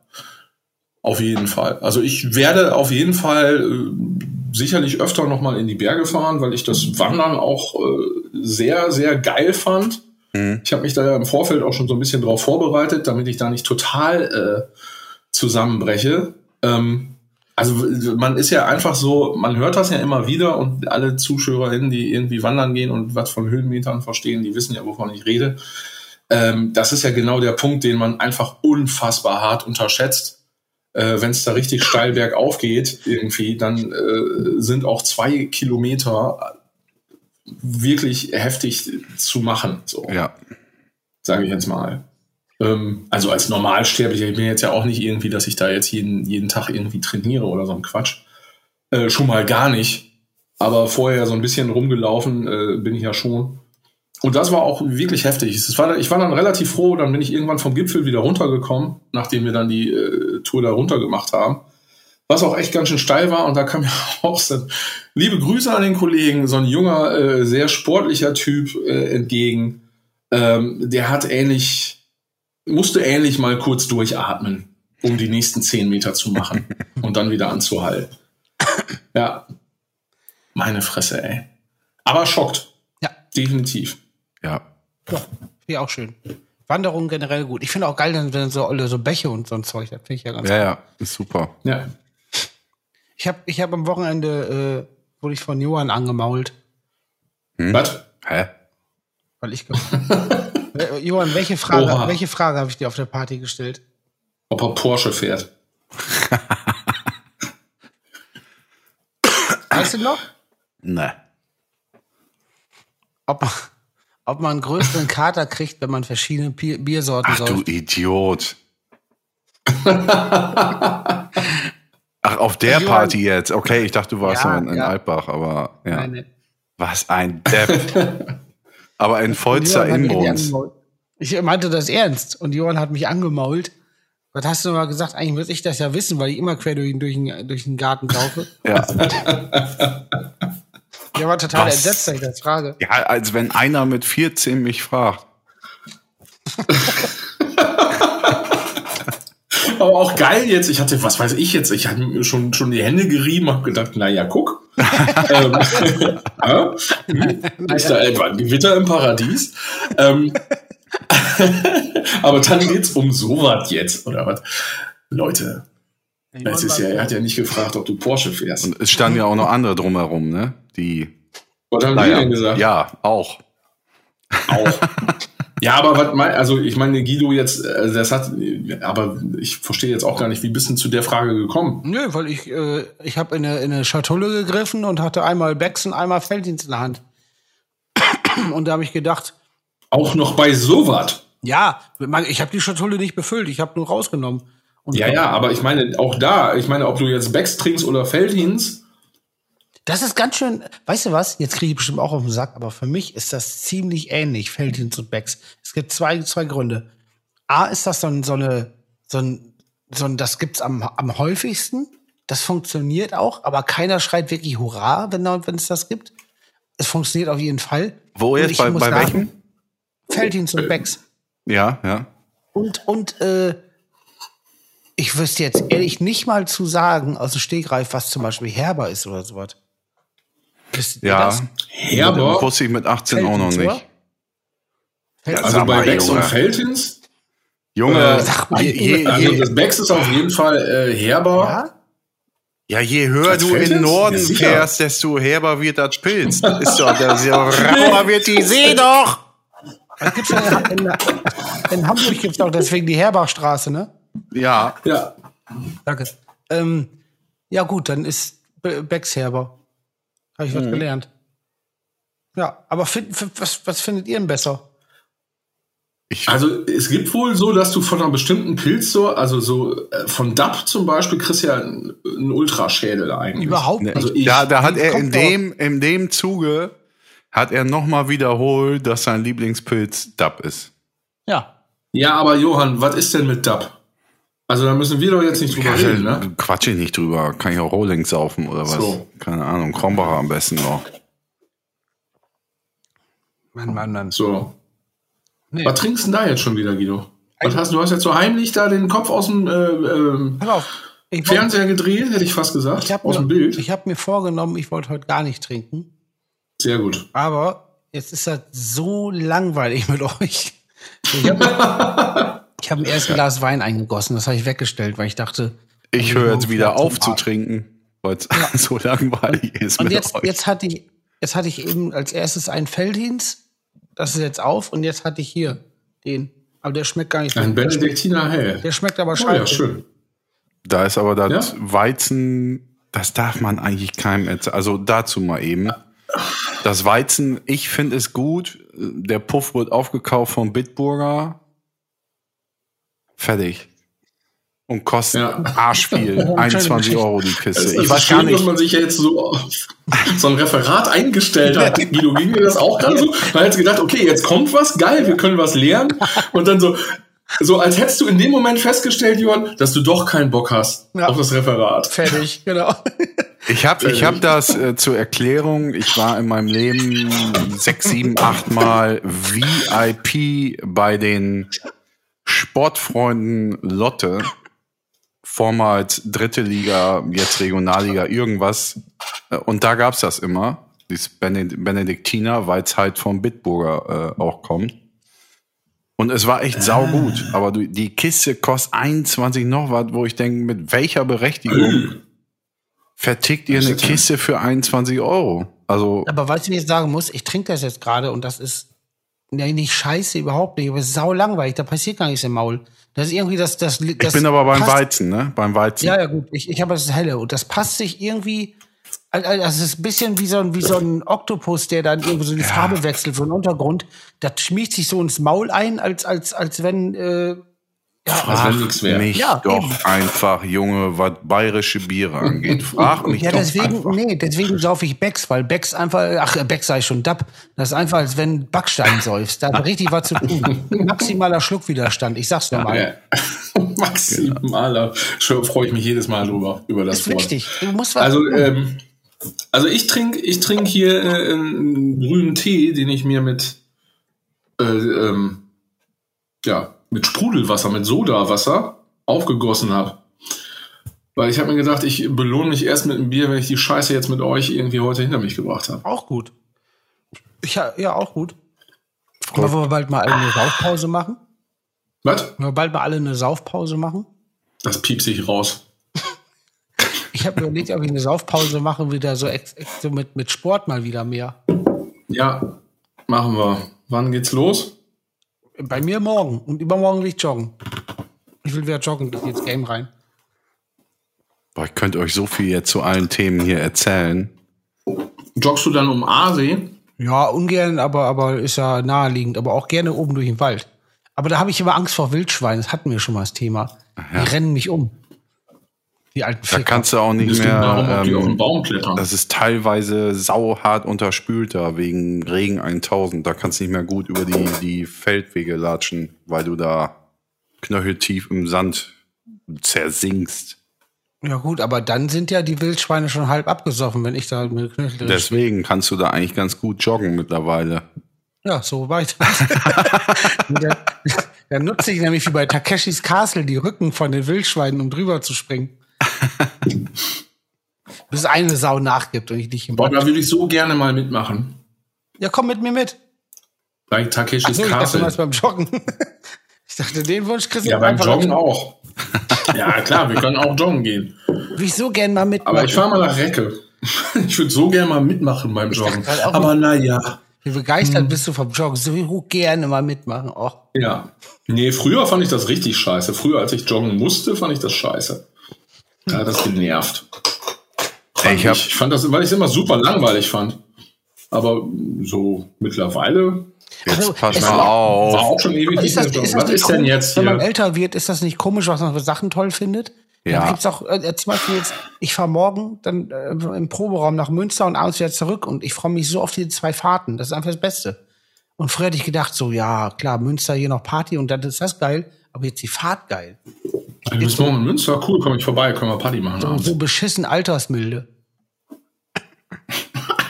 Auf jeden Fall. Also ich werde auf jeden Fall äh, sicherlich öfter nochmal in die Berge fahren, weil ich das Wandern auch äh, sehr, sehr geil fand. Mhm. Ich habe mich da ja im Vorfeld auch schon so ein bisschen drauf vorbereitet, damit ich da nicht total äh, zusammenbreche. Ähm, also man ist ja einfach so, man hört das ja immer wieder und alle ZuschauerInnen, die irgendwie wandern gehen und was von Höhenmetern verstehen, die wissen ja, wovon ich rede. Ähm, das ist ja genau der Punkt, den man einfach unfassbar hart unterschätzt. Äh, Wenn es da richtig steil bergauf geht, irgendwie, dann äh, sind auch zwei Kilometer wirklich heftig zu machen. So Ja. sage ich jetzt mal. Ähm, also als Normalsterblicher, ich bin jetzt ja auch nicht irgendwie, dass ich da jetzt jeden, jeden Tag irgendwie trainiere oder so ein Quatsch. Äh, schon mal gar nicht. Aber vorher so ein bisschen rumgelaufen äh, bin ich ja schon. Und das war auch wirklich heftig. Es war, ich war dann relativ froh, dann bin ich irgendwann vom Gipfel wieder runtergekommen, nachdem wir dann die äh, Tour da runter gemacht haben. Was auch echt ganz schön steil war. Und da kam ja auch so, liebe Grüße an den Kollegen, so ein junger, äh, sehr sportlicher Typ äh, entgegen. Ähm, der hat ähnlich, musste ähnlich mal kurz durchatmen, um die nächsten zehn Meter zu machen und dann wieder anzuhalten. Ja. Meine Fresse, ey. Aber schockt. Ja. Definitiv. Ja. Ja, finde ich auch schön. Wanderung generell gut. Ich finde auch geil, wenn so alle so Bäche und so ein Zeug, das finde ich ja ganz Ja, ja, ist super. Ja. Ich habe ich hab am Wochenende, äh, wurde ich von Johann angemault, Was? Hä? weil ich. Johann, welche Frage, Oha. welche Frage habe ich dir auf der Party gestellt? Ob er Porsche fährt. Weißt du noch? Ne. Ob man, ob man einen größeren Kater kriegt, wenn man verschiedene Bier Biersorten Ach du. Idiot. Ach, auf der Johann- Party jetzt. Okay, ich dachte, du warst Ja, noch in, in ja. Altbach, aber ja. Nein, nein. Was ein Depp. aber in vollster Johann hat mich Inbrunst. Ich meinte das ernst und Johann hat mich angemault. Was hast du mal gesagt? Eigentlich muss ich das ja wissen, weil ich immer quer durch, durch, den, durch den Garten laufe. Ja. Der war total Was? entsetzt, dass ich das frage. ja, als wenn einer mit 14 mich fragt. Aber auch geil jetzt. Ich hatte, was weiß ich jetzt, ich hatte mir schon, schon die Hände gerieben, habe gedacht, na ja, guck. ähm, ja, hm, ist da etwa ein Gewitter im Paradies? Ähm, aber dann geht's um sowas jetzt, oder was? Leute, es ist ja, er hat ja nicht gefragt, ob du Porsche fährst. Und es standen ja auch noch andere drumherum, ne? Die. was haben die Naja, denn gesagt? ja, auch. Auch. Ja, aber was mein, also ich meine, Guido jetzt, äh, das hat, aber ich verstehe jetzt auch gar nicht, wie bist du zu der Frage gekommen? Nö, weil ich, äh, ich habe in eine, in eine Schatulle gegriffen und hatte einmal Becks und einmal Felddienst in der Hand. Und da habe ich gedacht, Auch noch bei sowas. ja, ich habe die Schatulle nicht befüllt, ich habe nur rausgenommen. Und Ja, ja, aber ich meine, auch da, ich meine, ob du jetzt Becks trinkst oder Feldhins, Das ist ganz schön, weißt du was? Jetzt kriege ich bestimmt auch auf den Sack, aber für mich ist das ziemlich ähnlich, Felddienst und Becks. Es gibt zwei, zwei Gründe. A, ist das so, ein, so eine, so ein, so ein, das gibt's am, am häufigsten. Das funktioniert auch, aber keiner schreit wirklich Hurra, wenn, da- wenn es das gibt. Es funktioniert auf jeden Fall. Wo Und jetzt? Bei, muss bei welchem? Felddienst und Becks. Ja, ja. Und, und äh, ich wüsste jetzt ehrlich nicht mal zu sagen, aus dem Stegreif, was zum Beispiel herber ist oder sowas. Wisst ihr Ja. das? Herber, Wusste ich mit 18 auch noch nicht. Felddienst. also bei Becks und Feldhins, Junge, Äh, Sag mal, je, je, also das Becks ist auf jeden Fall äh, Herber. Ja? ja, je höher Als du in den? Norden Ja, fährst, desto herber wird das Pilz. Das ist doch, das ist ja rauer wird die See doch. Das ja in, in, in Hamburg gibt's auch deswegen die Herbachstraße, ne? Ja, Ja. Danke. Ähm, ja gut, dann ist Be- Becks herber. Habe ich was gelernt. Ja, aber find, was, was findet ihr denn besser? ich, Also es gibt wohl so, dass du von einer bestimmten Pilzsort, also so äh, von DAP zum Beispiel, kriegst ja einen, einen Ultraschädel eigentlich. Überhaupt ne, nicht. Also ich- da, da hat er in dem, in dem Zuge hat er nochmal wiederholt, dass sein Lieblingspilz DAP ist. ja. Ja, aber Johann, was ist denn mit DAP? Also da müssen wir doch jetzt nicht drüber reden, ne? Quatsch ich nicht drüber. Kann ich auch Rolling saufen oder was? So. Keine Ahnung. Krombacher am besten noch. Mann, Mann, Mann. So. Nee. Was trinkst du denn da jetzt schon wieder, Guido? Was hast, du hast jetzt so heimlich da den Kopf aus dem äh, ähm, Fernseher gedreht, hätte ich fast gesagt. ich habe aus mir, dem Bild. ich hab mir vorgenommen, ich wollte heute gar nicht trinken. Sehr gut. Aber jetzt ist das so langweilig mit euch. Ich habe ich hab ein erstes Glas Wein eingegossen, das habe ich weggestellt, weil ich dachte. Ich höre jetzt wieder auf zu trinken, weil es so langweilig ist Und mit jetzt, euch. jetzt hatte ich, jetzt hatte ich eben als erstes einen Felddienst. Das ist jetzt auf und jetzt hatte ich hier den. Aber der schmeckt gar nicht. Ein der, schmeckt, Benediktiner Hell. der schmeckt aber Oh scheiße. ja, schön. Da ist aber das Ja? Weizen, das darf man eigentlich keinem erzählen. Also dazu mal eben. Das Weizen, ich finde es gut. Der Puff wird aufgekauft von Bitburger. Fertig. Und kostet Ja. arschviel. 21 Euro die Kiste. Es Ich ist weiß schön, gar dass nicht. man sich ja jetzt so auf so ein Referat eingestellt hat. Guido, ging dir das auch gerade so? Man hat gedacht, okay, jetzt kommt was, geil, wir können was lernen. Und dann so, so als hättest du in dem Moment festgestellt, Johann, dass du doch keinen Bock hast Ja. auf das Referat. Fertig, genau. Ich habe ich hab das äh, zur Erklärung. Ich war in meinem Leben sechs, sieben, acht Mal VIP bei den Sportfreunden Lotte. Vormals dritte Liga, jetzt Regionalliga, irgendwas. Äh, Und da gab's das immer. Dieses Bened- Benediktiner, weil es halt vom Bitburger äh, auch kommt. Und es war echt saugut. Aber du, die Kiste kostet 21 noch was, wo ich denke, mit welcher Berechtigung vertickt ihr eine Kiste für 21 Euro? Also, Aber wie ich sagen muss? Ich trinke das jetzt gerade und das ist Nee, nicht scheiße, überhaupt nicht. Aber es ist sau langweilig, da passiert gar nichts im Maul. Das ist irgendwie das, das, das Ich bin aber beim passt- Weizen, ne? Beim Weizen. Ja, ja, gut. Ich, ich habe das helle und das passt sich irgendwie. al- al- Das ist ein bisschen wie so ein, wie so ein Oktopus, der dann irgendwie so die Farbe wechselt für den Untergrund. Das schmiegt sich so ins Maul ein, als, als, als wenn, äh, Als wenn nichts wäre. mich Ja, doch eben. einfach, Junge, was bayerische Biere angeht. Frag mich ja, doch deswegen, einfach. nee, deswegen saufe ich Becks, weil Becks einfach, ach, Becks sei schon Dab. Das ist einfach, als wenn Backstein säufst. Da hat richtig was zu tun. Maximaler Schluckwiderstand, ich sag's nochmal. Ja. Maximaler. Schon freue ich mich jedes Mal drüber, über das Ist Wort. wichtig. Du musst was Also, ähm, also ich trinke ich trink hier äh, einen grünen Tee, den ich mir mit, äh, ähm, ja, mit Sprudelwasser, mit Sodawasser aufgegossen habe. Weil ich habe mir gedacht, ich belohne mich erst mit einem Bier, wenn ich die Scheiße jetzt mit euch irgendwie heute hinter mich gebracht habe. Auch gut. Ich, ja, ja, auch gut. Wollen wir bald mal alle eine Saufpause machen? Was? Wollen wir bald mal alle eine Saufpause machen? Das piepse ich raus. Ich habe überlegt, ob ich eine Saufpause mache, wieder so, so mit, mit Sport mal wieder mehr. Ja, machen wir. Wann geht's los? Bei mir morgen und übermorgen will ich joggen. Ich will wieder joggen, ins Game rein. Boah, ich könnte euch so viel jetzt zu allen Themen hier erzählen. Joggst du dann um Aasee? Ja, ungern, aber, aber ist ja naheliegend, aber auch gerne oben durch den Wald. Aber da habe ich immer Angst vor Wildschweinen, das hatten wir schon mal das Thema. Die rennen mich um. Die alten Da Ficker. kannst du auch nicht geht darum, ob die auf den mehr. Ähm, Baum klettern. das ist teilweise sauhart unterspült da wegen Regen 1000. Da kannst du nicht mehr gut über die, die Feldwege latschen, weil du da knöcheltief im Sand zersinkst. Ja gut, aber dann sind ja die Wildschweine schon halb abgesoffen, wenn ich da mit Knöchel drin Deswegen kannst du da eigentlich ganz gut joggen mittlerweile. Ja, so weiter. dann, dann nutze ich nämlich wie bei Takeshis Castle die Rücken von den Wildschweinen, um drüber zu springen. Bis eine Sau nachgibt und ich nicht im Boah, da würde ich so gerne mal mitmachen. Ja, komm mit mir mit. Bei Takeshis So, ich dachte, Castle. beim Joggen. Ich dachte, den Wunsch kriegst du Ja, beim Joggen auch. ja, klar, wir können auch joggen gehen. Würde ich so gern mal mitmachen. Aber ich fahre mal nach Recke. Ich würde so gerne mal mitmachen beim Joggen. halt Aber naja. Wie begeistert bist du vom Joggen? So gerne mal mitmachen. Oh. Ja. Nee, früher fand ich das richtig scheiße. Früher, als ich joggen musste, fand ich das scheiße. Da hat das genervt. Ich hab- ich fand das, weil ich es immer super langweilig fand. Aber so mittlerweile Jetzt Also, pass mal auf. war auch schon ewig Ist das, ist das Was ist denn jetzt Wenn man hier? älter wird, ist das nicht komisch, was man für Sachen toll findet? Ja. Dann gibt's auch, äh, zum Beispiel jetzt, ich fahre morgen dann äh, im Proberaum nach Münster und abends wieder zurück und ich freue mich so auf diese zwei Fahrten. Das ist einfach das Beste. Und früher hätte ich gedacht, so, ja, klar, Münster hier noch Party und dann ist das geil, aber jetzt die Fahrt geil. Du bist morgen in Münster. Cool, komme ich vorbei, können wir Party machen. Abends. so beschissen altersmilde.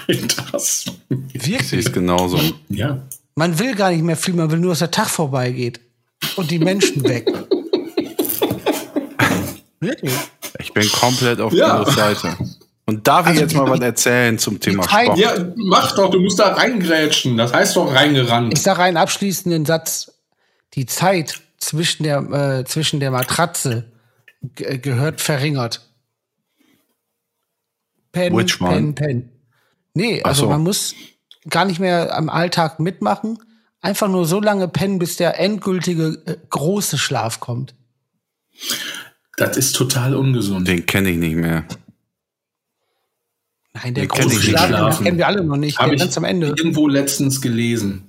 Sehe Wirklich. es genauso. Ja. Man will gar nicht mehr viel, man will nur, dass der Tag vorbeigeht. Und die Menschen weg. Wirklich. Ich bin komplett auf Ja. ihrer Seite. Und darf ich Also jetzt mal was erzählen zum Thema Zeit- Sport? Ja, mach doch, du musst da reingrätschen. Das heißt doch reingerannt. Ich sage einen abschließenden Satz. Die Zeit zwischen der, äh, zwischen der Matratze ge- gehört verringert. Pen, Which one? pen, pen. Nee, also so. man muss gar nicht mehr am Alltag mitmachen. Einfach nur so lange pennen, bis der endgültige äh, große Schlaf kommt. Das ist total ungesund. Den kenne ich nicht mehr. Nein, der Den kenn große ich nicht. Schlaf, den kennen wir alle noch nicht. Habe Der ich ganz am Ende. irgendwo letztens gelesen.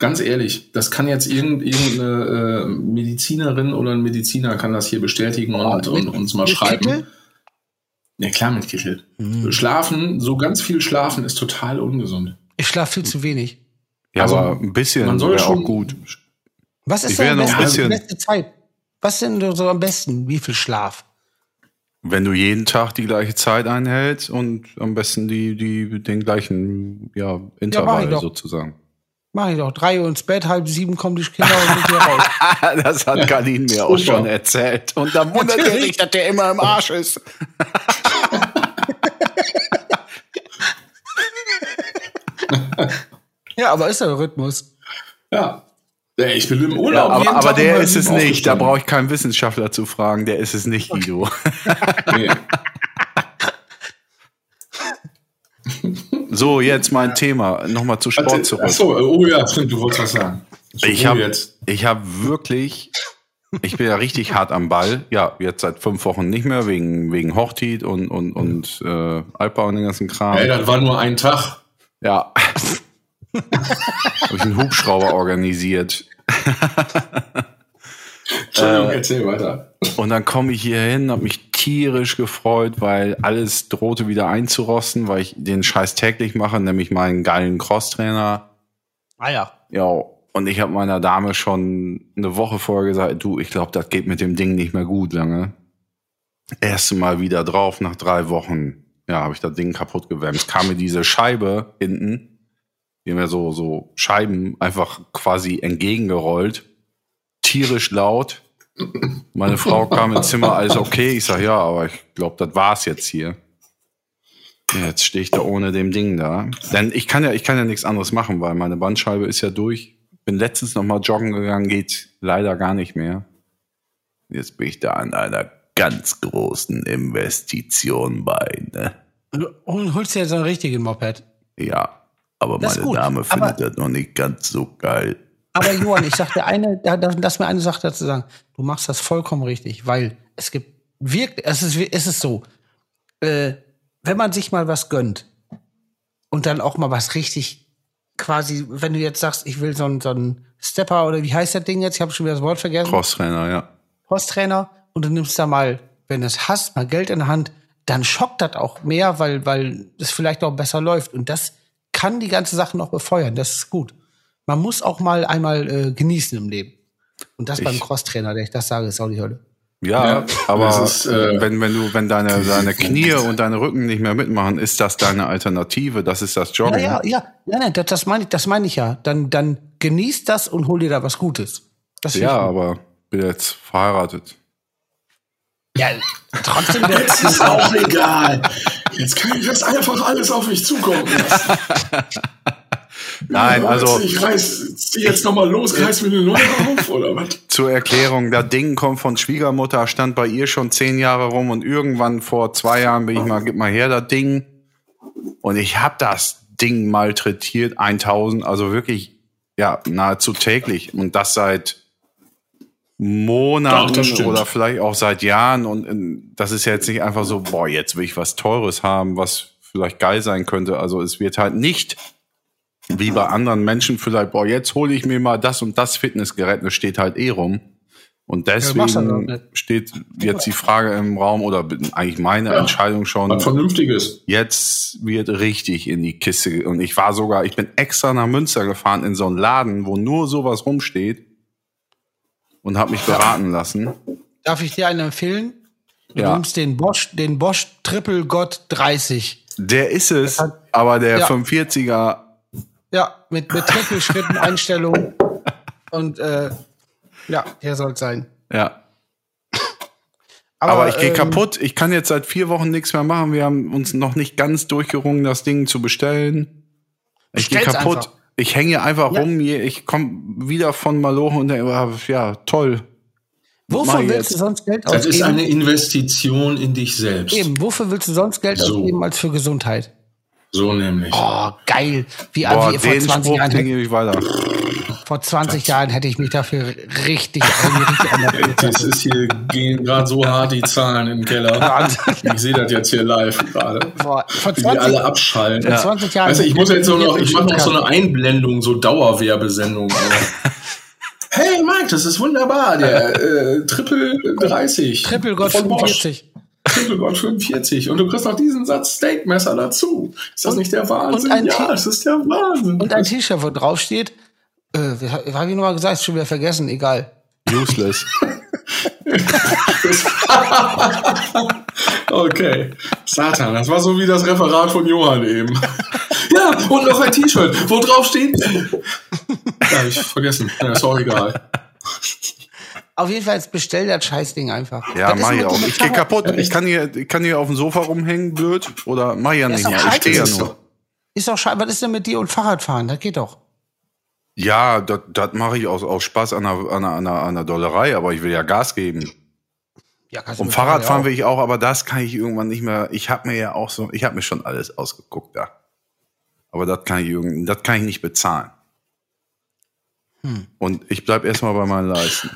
Ganz ehrlich, das kann jetzt irgend- irgendeine äh, Medizinerin oder ein Mediziner kann das hier bestätigen und, und uns mal schreiben. Kittel? Ja klar, mit Kittel. Schlafen, so ganz viel schlafen ist total ungesund. Ich schlafe viel zu wenig. Ja, Also, aber ein bisschen man soll wäre auch schon- gut. Was ist denn die bisschen- beste Zeit? Was denn so am besten? Wie viel Schlaf? Wenn du jeden Tag die gleiche Zeit einhältst und am besten die, die, den gleichen ja, Intervall doch. sozusagen. Mach ich doch. Drei Uhr ins Bett, halb sieben kommen die Kinder und sind hier raus. das hat Kalin mir auch schon erzählt. Und da wundert er sich, dass der immer im Arsch ist. Ja, aber ist der Rhythmus. Ja. Ja, Ich bin im Ja, Urlaub. jeden aber, aber der ist es nicht. Da brauche ich keinen Wissenschaftler zu fragen. Der ist es nicht, Guido. Nee. So, jetzt mein Thema. Nochmal zu Sport zurück. Achso, oh ja, stimmt, du wolltest was sagen. Ich habe ich hab wirklich, ich bin ja richtig hart am Ball. Ja, jetzt seit fünf Wochen nicht mehr, wegen, wegen Hochtit und, und, und äh, Alpa und den ganzen Kram. Ey, das war nur ein Tag. Ja. habe ich einen Hubschrauber organisiert. Entschuldigung, erzähl weiter. Und dann komme ich hier hin, habe mich tierisch gefreut, weil alles drohte wieder einzurosten, weil ich den Scheiß täglich mache, nämlich meinen geilen Crosstrainer. Ah ja. Ja, und ich habe meiner Dame schon eine Woche vorher gesagt, du, ich glaube, das geht mit dem Ding nicht mehr gut lange. Erste Mal wieder drauf, nach drei Wochen, ja, habe ich das Ding kaputt gewämst. Kam mir diese Scheibe hinten, die mir so, so Scheiben einfach quasi entgegengerollt. Tierisch laut. Meine Frau kam ins Zimmer, alles okay. Ich sag ja, aber ich glaube, das war's jetzt hier. Ja, Jetzt stehe ich da ohne dem Ding da. Denn ich kann ja, ich kann ja nichts anderes machen, weil meine Bandscheibe ist ja durch. Bin letztens noch mal joggen gegangen, geht leider gar nicht mehr. Jetzt bin ich da an einer ganz großen Investition bei, ne? Und holst dir jetzt einen richtigen Moped. Ja, aber Das meine Dame aber- findet das noch nicht ganz so geil. Aber Johann, ich sag dir eine, da- da- lass mir eine Sache dazu sagen. Du machst das vollkommen richtig, weil es gibt wirklich, es ist, es ist so, äh, wenn man sich mal was gönnt und dann auch mal was richtig quasi, wenn du jetzt sagst, ich will so einen, so einen Stepper oder wie heißt das Ding jetzt? Ich habe schon wieder das Wort vergessen. Crosstrainer, ja. Crosstrainer und du nimmst da mal, wenn du es hast, mal Geld in der Hand, dann schockt das auch mehr, weil, weil es vielleicht auch besser läuft. Und das kann die ganze Sache noch befeuern. Das ist gut. Man muss auch mal einmal äh, genießen im Leben. Und das beim Ich- Crosstrainer, der ich das sage, ist auch die Hölle. Ja, Ja, aber ist, äh, wenn, wenn du, wenn deine, deine Knie und deine Rücken nicht mehr mitmachen, ist das deine Alternative, das ist das Ja, Joggen. ja, ja. Nein, nein, das, das meine ich, das meine ich ja. Dann, dann genieß das und hol dir da was Gutes. Das Ja, aber bin jetzt verheiratet. ja, trotzdem Jetzt ist auch egal. Jetzt kann ich das einfach alles auf mich zukommen lassen. Nein, also Ich reiß zieh jetzt nochmal los, reiß mir eine neue auf, oder was? zur Erklärung, das Ding kommt von Schwiegermutter, stand bei ihr schon zehn Jahre rum und irgendwann vor zwei Jahren bin ich mal, gib mal her das Ding. Und ich hab das Ding malträtiert, 1000, also wirklich, ja, nahezu täglich. Und das seit Monaten Doch, oder vielleicht auch seit Jahren. Und äh, das ist ja jetzt nicht einfach so, boah, jetzt will ich was Teures haben, was vielleicht geil sein könnte. Also es wird halt nicht wie bei anderen Menschen vielleicht, boah, jetzt hole ich mir mal das und das Fitnessgerät, das steht halt eh rum. Und deswegen nicht. steht jetzt die Frage im Raum oder eigentlich meine Entscheidung schon, Was Vernünftiges. jetzt wird richtig in die Kiste. Und ich war sogar, ich bin extra nach Münster gefahren in so einen Laden, wo nur sowas rumsteht und habe mich beraten lassen. Darf ich dir einen empfehlen? Du Ja. nimmst den Bosch, den Bosch Triple God 30. Der ist es, hat- aber der Ja. 45er, Ja, mit, mit Trippelschritten, Einstellungen. Und äh, ja, der soll sein. ja. Aber, ich gehe ähm, kaputt. Ich kann jetzt seit vier Wochen nichts mehr machen. Wir haben uns noch nicht ganz durchgerungen, das Ding zu bestellen. Ich gehe kaputt. einfach. Ich hänge einfach Ja. rum. Ich komme wieder von Malochen und denke, ah, ja, toll. Wofür willst jetzt? du sonst Geld Das ist ausgeben? eine Investition in dich selbst. Eben, wofür willst du sonst Geld So. ausgeben als für Gesundheit? So nämlich. Oh, geil. Wie, Boah, wie vor, den 20 Spruch Jahren, weiter. vor 20 Jahren hätte ich mich dafür richtig, richtig. Das ist hier, gehen gerade so hart die Zahlen den Keller. Wahnsinn. Ich sehe das jetzt hier live gerade. Vor, vor Wie die 20, alle abschalten. vor 20 Jahren. Weißt du, ich muss jetzt so noch, ich mache noch so eine Einblendung, so Dauerwerbesendung. Hey Mike, das ist wunderbar. Der äh, Triple 30. Triple Bosch. 45. God 45. Und du kriegst noch diesen Satz Steakmesser dazu. Ist das nicht der Wahnsinn? und ein ja, es ist der Wahnsinn. Und ein T-Shirt, wo drauf steht, äh, habe ich nochmal gesagt? Ist schon wieder vergessen, egal. Useless. Okay. Satan, das war so wie das Referat von Johann eben. ja, und noch ein T-Shirt, wo drauf steht. ja, ich vergessen. Ja, ist auch egal. Auf jeden Fall bestell das Scheißding einfach. Ja, Das mach ich auch. Ich gehe Fahrrad- kaputt. Ich kann hier, ich kann hier auf dem Sofa rumhängen, blöd. Oder mach ja nicht mehr. Ich stehe ja nur. Ist doch scheiße. Was ist denn mit dir und Fahrradfahren? Das geht doch. Ja, das mache ich aus, aus Spaß an einer, an, einer, an, einer, an einer Dollerei, aber ich will ja Gas geben. Ja, kannst du Und Fahrradfahren will ich auch, aber das kann ich irgendwann nicht mehr. Ich habe mir ja auch so, ich habe mir schon alles ausgeguckt da. Aber das kann ich, das kann ich nicht bezahlen. Und ich bleib erstmal bei meinen Leisten.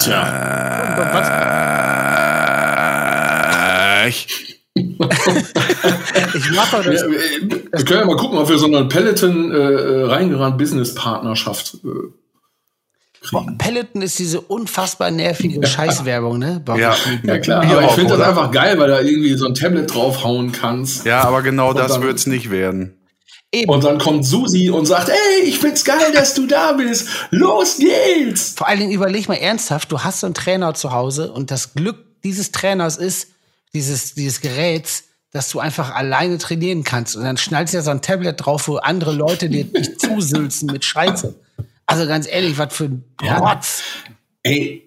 Tja. Äh, ich, Ich mache das. Wir, wir können ja mal gucken, ob wir so eine Peloton äh, äh, reingerannt Business-Partnerschaft äh, Boah, Peloton ist diese unfassbar nervige Scheißwerbung, ne? Boah, ja, Ja klar, aber ich finde das einfach geil, weil da irgendwie so ein Tablet draufhauen kannst. ja, aber genau das dann- wird's nicht werden. Eben. Und dann kommt Susi und sagt, ey, ich find's geil, dass du da bist. Los geht's. Vor allen Dingen überleg mal ernsthaft, du hast so einen Trainer zu Hause und das Glück dieses Trainers ist, dieses, dieses Geräts, dass du einfach alleine trainieren kannst. Und dann schnallst du ja so ein Tablet drauf, wo andere Leute dir nicht zusülzen mit Scheiße. Also ganz ehrlich, was für ein Ja. Rotz. Ey,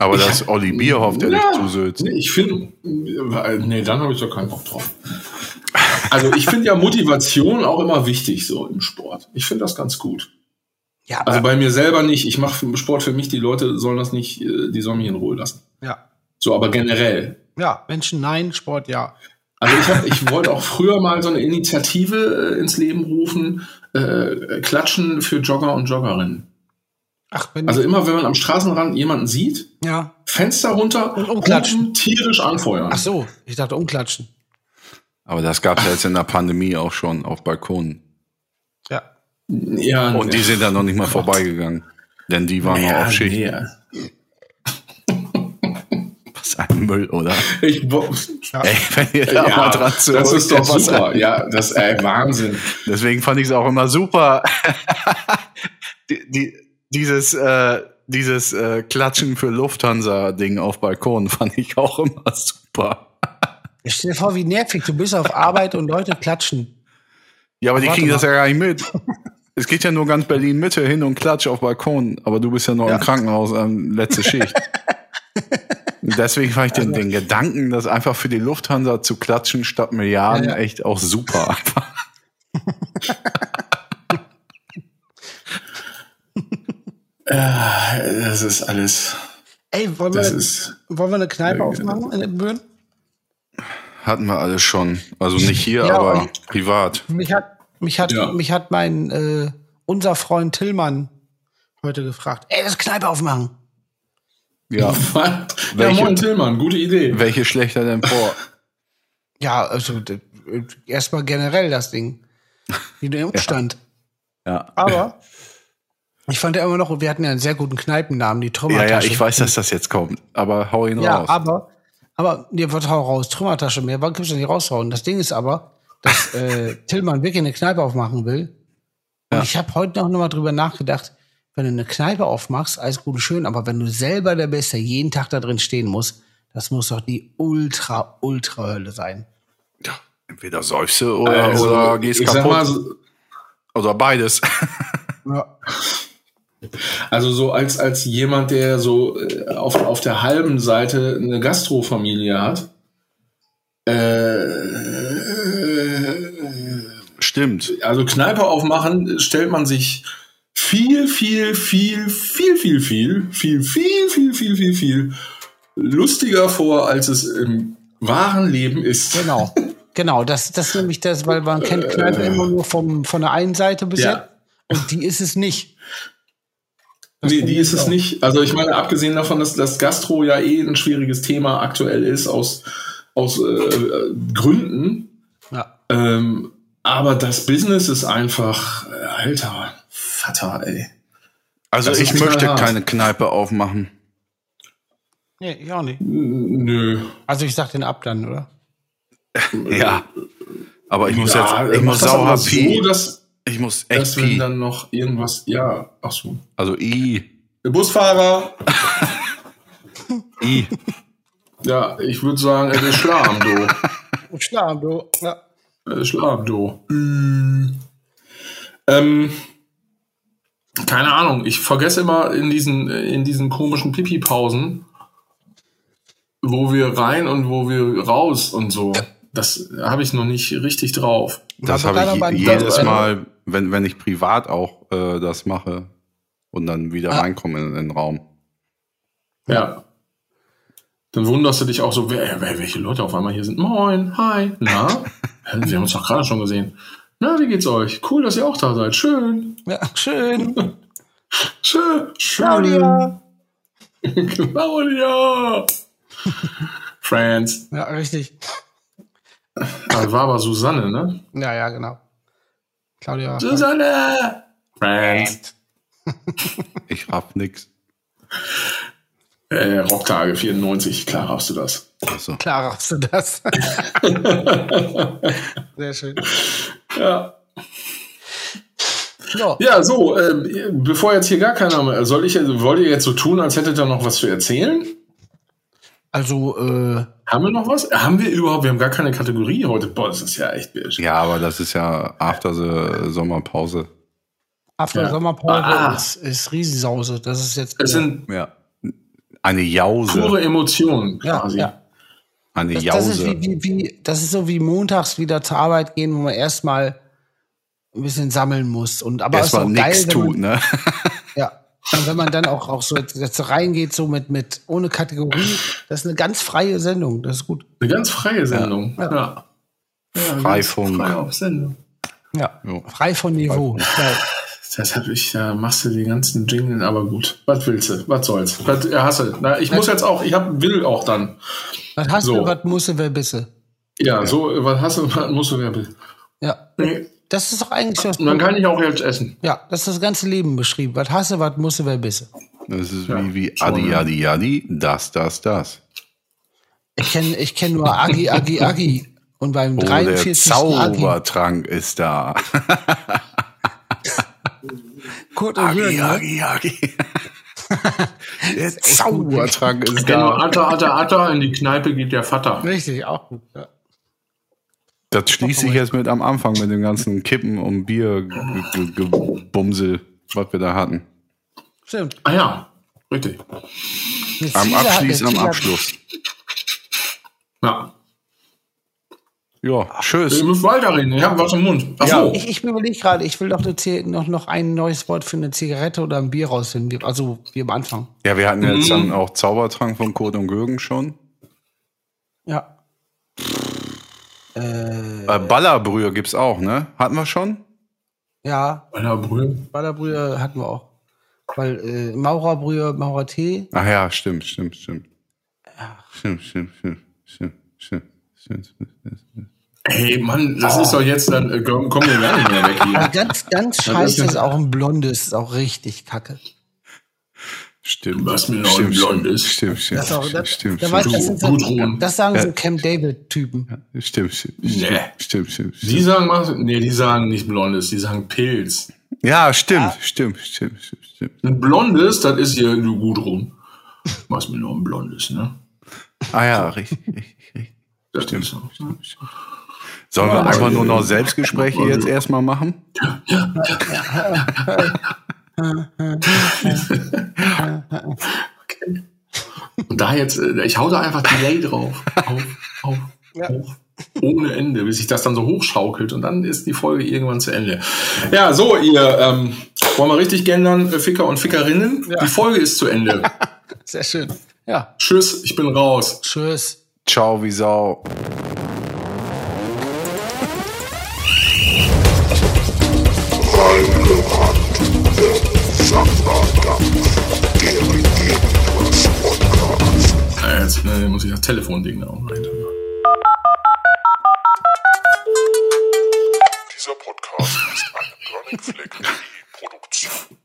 Aber das ist Olli Bierhoff, der dich zusülzt. nee, ich finde, nee, dann habe ich doch keinen Bock drauf. Also ich finde ja Motivation auch immer wichtig so im Sport. Ich finde das ganz gut. Ja, Also bei mir selber nicht. Ich mache Sport für mich. Die Leute sollen das nicht, äh, die sollen mich in Ruhe lassen. ja. So, aber generell. Ja, Menschen nein, Sport ja. Also ich, hab, ich wollte auch früher mal so eine Initiative äh, ins Leben rufen, äh, Klatschen für Jogger und Joggerinnen. Ach, wenn Also immer, wenn man am Straßenrand jemanden sieht, ja. Fenster runter Und umklatschen. tierisch anfeuern. Ach so, ich dachte umklatschen. Aber das gab's ja jetzt in der Pandemie auch schon auf Balkonen. Ja. Ja, Und die sind dann noch nicht mal vorbeigegangen. Denn die waren noch ja, auf Schicht. nee. Was ein Müll, oder? Ich, bo- Ey, wenn ihr da ja, mal dran zurück, das ist doch was- super. Ja, das ey, Wahnsinn. Deswegen fand ich es auch immer super. die, die, dieses äh, dieses äh, Klatschen für Lufthansa-Ding auf Balkon fand ich auch immer super. Ich stell dir vor, wie nervig. Du bist auf Arbeit und Leute klatschen. Ja, aber die kriegen mal. das ja gar nicht mit. Es geht ja nur ganz Berlin Mitte hin und klatsch auf Balkon, aber du bist ja noch Ja. im Krankenhaus ähm, letzte Schicht. Deswegen fand ich den, den Gedanken, das einfach für die Lufthansa zu klatschen statt Milliarden Ja, ja. echt auch super. Einfach. Das ist alles. Ey, wollen wir, Das ist. wollen wir eine Kneipe Ja, aufmachen in Ibbenbüren? Hatten wir alles schon. Also nicht hier, Ja, aber aber- privat. Mich hat, mich hat, Ja. mich hat mein, äh, unser Freund Tillmann heute gefragt. Ey, das Kneipe aufmachen. Ja. ja, Welche- moin Tillmann, gute Idee. Welche schlechter denn vor? Ja, also äh, erstmal generell das Ding. Wie der Umstand. Ja. Aber ich fand ja immer noch, wir hatten ja einen sehr guten Kneipennamen, die Ja, Trümmertasche. ja, ich weiß, dass das jetzt kommt, aber hau ihn Ja, raus. aber, aber, nee, was hau raus? Trümmertasche mehr, wann gibt's denn nicht raushauen? Das Ding ist aber, dass äh, Tillmann wirklich eine Kneipe aufmachen will. Und Ja. ich habe heute noch mal drüber nachgedacht, wenn du eine Kneipe aufmachst, alles gut und schön, aber wenn du selber der Beste jeden Tag da drin stehen musst, das muss doch die ultra, ultra Hölle sein. ja, entweder säufst du oder, Also, oder gehst ich kaputt. mal, oder beides. Ja. also so als, als jemand, der so äh, auf, auf der halben Seite eine Gastrofamilie hat, äh, Stimmt. also Kneipe aufmachen, stellt man sich viel, viel, viel, viel, viel, viel, viel, viel, viel, viel, viel, viel lustiger vor, als es im wahren Leben ist. Genau. Genau, das, das ist nämlich das, weil man kennt Kneipe immer nur vom, von der einen Seite bis Ja. Und die ist es nicht. Nee, die ist es auch. nicht. Also ich meine, abgesehen davon, dass das Gastro ja eh ein schwieriges Thema aktuell ist, aus, aus äh, Gründen. Ja. Ähm, aber das Business ist einfach, äh, alter Vater, ey. Also Das ich möchte keine Kneipe aufmachen. Nee, ich auch nicht. Nö. Also ich sag den ab dann, oder? Ja. Aber ich muss Ja, jetzt, ich muss das sauer so, dass, Ich muss echt dass wenn dann noch irgendwas, ja, ach so. Also I. Der Busfahrer, I. ja, ich würde sagen, er ist Schlam, du. Schlafen, du. Ja. Er ist Schlam, du. Ähm, keine Ahnung, ich vergesse immer in diesen, in diesen komischen Pipi-Pausen, wo wir rein und wo wir raus und so. Das habe ich noch nicht richtig drauf. Das Aber habe ich jedes Mal, wenn, wenn ich privat auch äh, das mache und dann wieder Ah. reinkomme in, in den Raum. Ja. dann wunderst du dich auch so, wer, wer, welche Leute auf einmal hier sind. Moin, hi, na? Wir haben uns doch gerade schon gesehen. Na, wie geht's euch? Cool, dass ihr auch da seid. Schön. Ja, schön. Schön. Schön. Claudia. Claudia. Friends. Ja, richtig. Das war aber Susanne, ne? Ja, ja, genau. Claudia. Susanne. Friends. Ich raff nix. Äh, Rocktage 94, klar hast du das. Achso. Klar hast du das. Sehr schön. Ja. So. Ja, so, äh, bevor jetzt hier gar keiner mehr, soll ich, wollt ihr jetzt so tun, als hättet ihr noch was zu erzählen? Also, äh, Haben wir noch was? Haben wir überhaupt, wir haben gar keine Kategorie heute. Boah, das ist ja echt wild. Ja, aber das ist ja after the Sommerpause. After Ja. Sommerpause Ah. ist, ist Riesensause. Das ist jetzt. Es sind Ja. Eine Jause. pure Emotionen ja, quasi. ja. Eine Das, das, ist Jause. wie, wie, wie, das ist so wie montags wieder zur Arbeit gehen, wo man erstmal ein bisschen sammeln muss. Und aber Erstmal auch geil, nichts tut, ne? Ja. Und wenn man dann auch, auch so jetzt, reingeht, so mit, mit ohne Kategorie, das ist eine ganz freie Sendung. Das ist gut. Eine ganz freie Sendung. Ja. Ja. ja. Freifunk. Frei auf Sendung. Ja. Jo. Frei von Niveau. Ja. Deshalb ich, da machst du die ganzen Jingle, aber gut. Was willst du? Was soll's? Was ja, hasse. Na, ich muss jetzt auch, ich hab, will auch dann. Was hast So. du, was musste, wer bisse? Ja, so, was hast du, was musst du wer will. Ja. Nee. Das ist doch eigentlich das. Und dann kann ich auch jetzt essen. Ja, das ist das ganze Leben beschrieben. Was hasse, was musste, wer bisse? Das ist Ja, wie, wie Adi, ne? Adi, Adi, das, das, das. Ich kenne ich kenn nur Agi, Agi, Agi. Und beim Oh, der 43. Agi, Zaubertrank ist da. Kurt und Agi, Jürgen, ne? Agi, Agi. Der Zaubertrank ist da. Atta, Atta, Atta, in die Kneipe geht der Vater. Richtig, auch gut. Ja. Das schließt sich jetzt mit am Anfang mit dem ganzen Kippen und Bier ge- ge- Gebumsel, was wir da hatten. Stimmt. Ah ja, richtig. Am Abschluss, am Abschluss. Ja. Ja, tschüss. müsst weiterreden, ich hab was im Mund. Ach Ja. so. Ich, ich überlege gerade, ich will doch noch, noch ein neues Wort für eine Zigarette oder ein Bier rausfinden. Wir- Also wie am Anfang. Ja, wir hatten jetzt Mhm. dann auch Zaubertrank von Kurt und Gürgen schon. Ja. Äh, Ballerbrühe gibt's auch, ne? Hatten wir schon? Ja, Meiner Brühe. Ballerbrühe hatten wir auch. Weil äh, Maurerbrühe, Maurertee. Ach ja, stimmt, stimmt, stimmt. Stimmt, stimmt, stimmt, stimmt, stimmt, stimmt, stimmt. Hey Mann, das ist doch jetzt dann, äh, komm- kommen wir gar nicht mehr weg hier. ganz, ganz scheiße ist auch ein blondes, ist auch richtig kacke. Stimmt. Was mir noch ein stimmt, Blondes. Stimmt, stimmt, Das, ist auch, das, stimmt, da stimmt, weiß, das, sind so, das sagen so Camp David-Typen. stimmt, stimmt, Nee. stimmt, stimmt, stimmt, Die sagen, was- nee, die sagen nicht Blondes, die sagen Pilz. Ja, stimmt, stimmt, stimmt, stimmt, stimmt. Ein Blondes, das ist hier du gut rum. Was mir noch ein Blondes, ne? Ah ja, richtig, richtig, richtig. Das Stimmt, ist so. stimmt, stimmt. Sollen wir Ja, einfach nur noch Selbstgespräche jetzt erstmal machen? Okay. Und da jetzt, äh, ich hau da einfach Delay drauf. Auf, auf, auf. Ohne Ende, bis sich das dann so hochschaukelt und dann ist die Folge irgendwann zu Ende. Ja, so, ihr, ähm, wollen wir richtig gendern, äh, Ficker und Fickerinnen? Die Folge ist zu Ende. Sehr schön. Ja, Tschüss, ich bin raus. tschüss. Ciao wie Sau. als, äh, muss ich das Telefonding da auch rein. Dieser Podcast ist eine Burning Flag Produktion.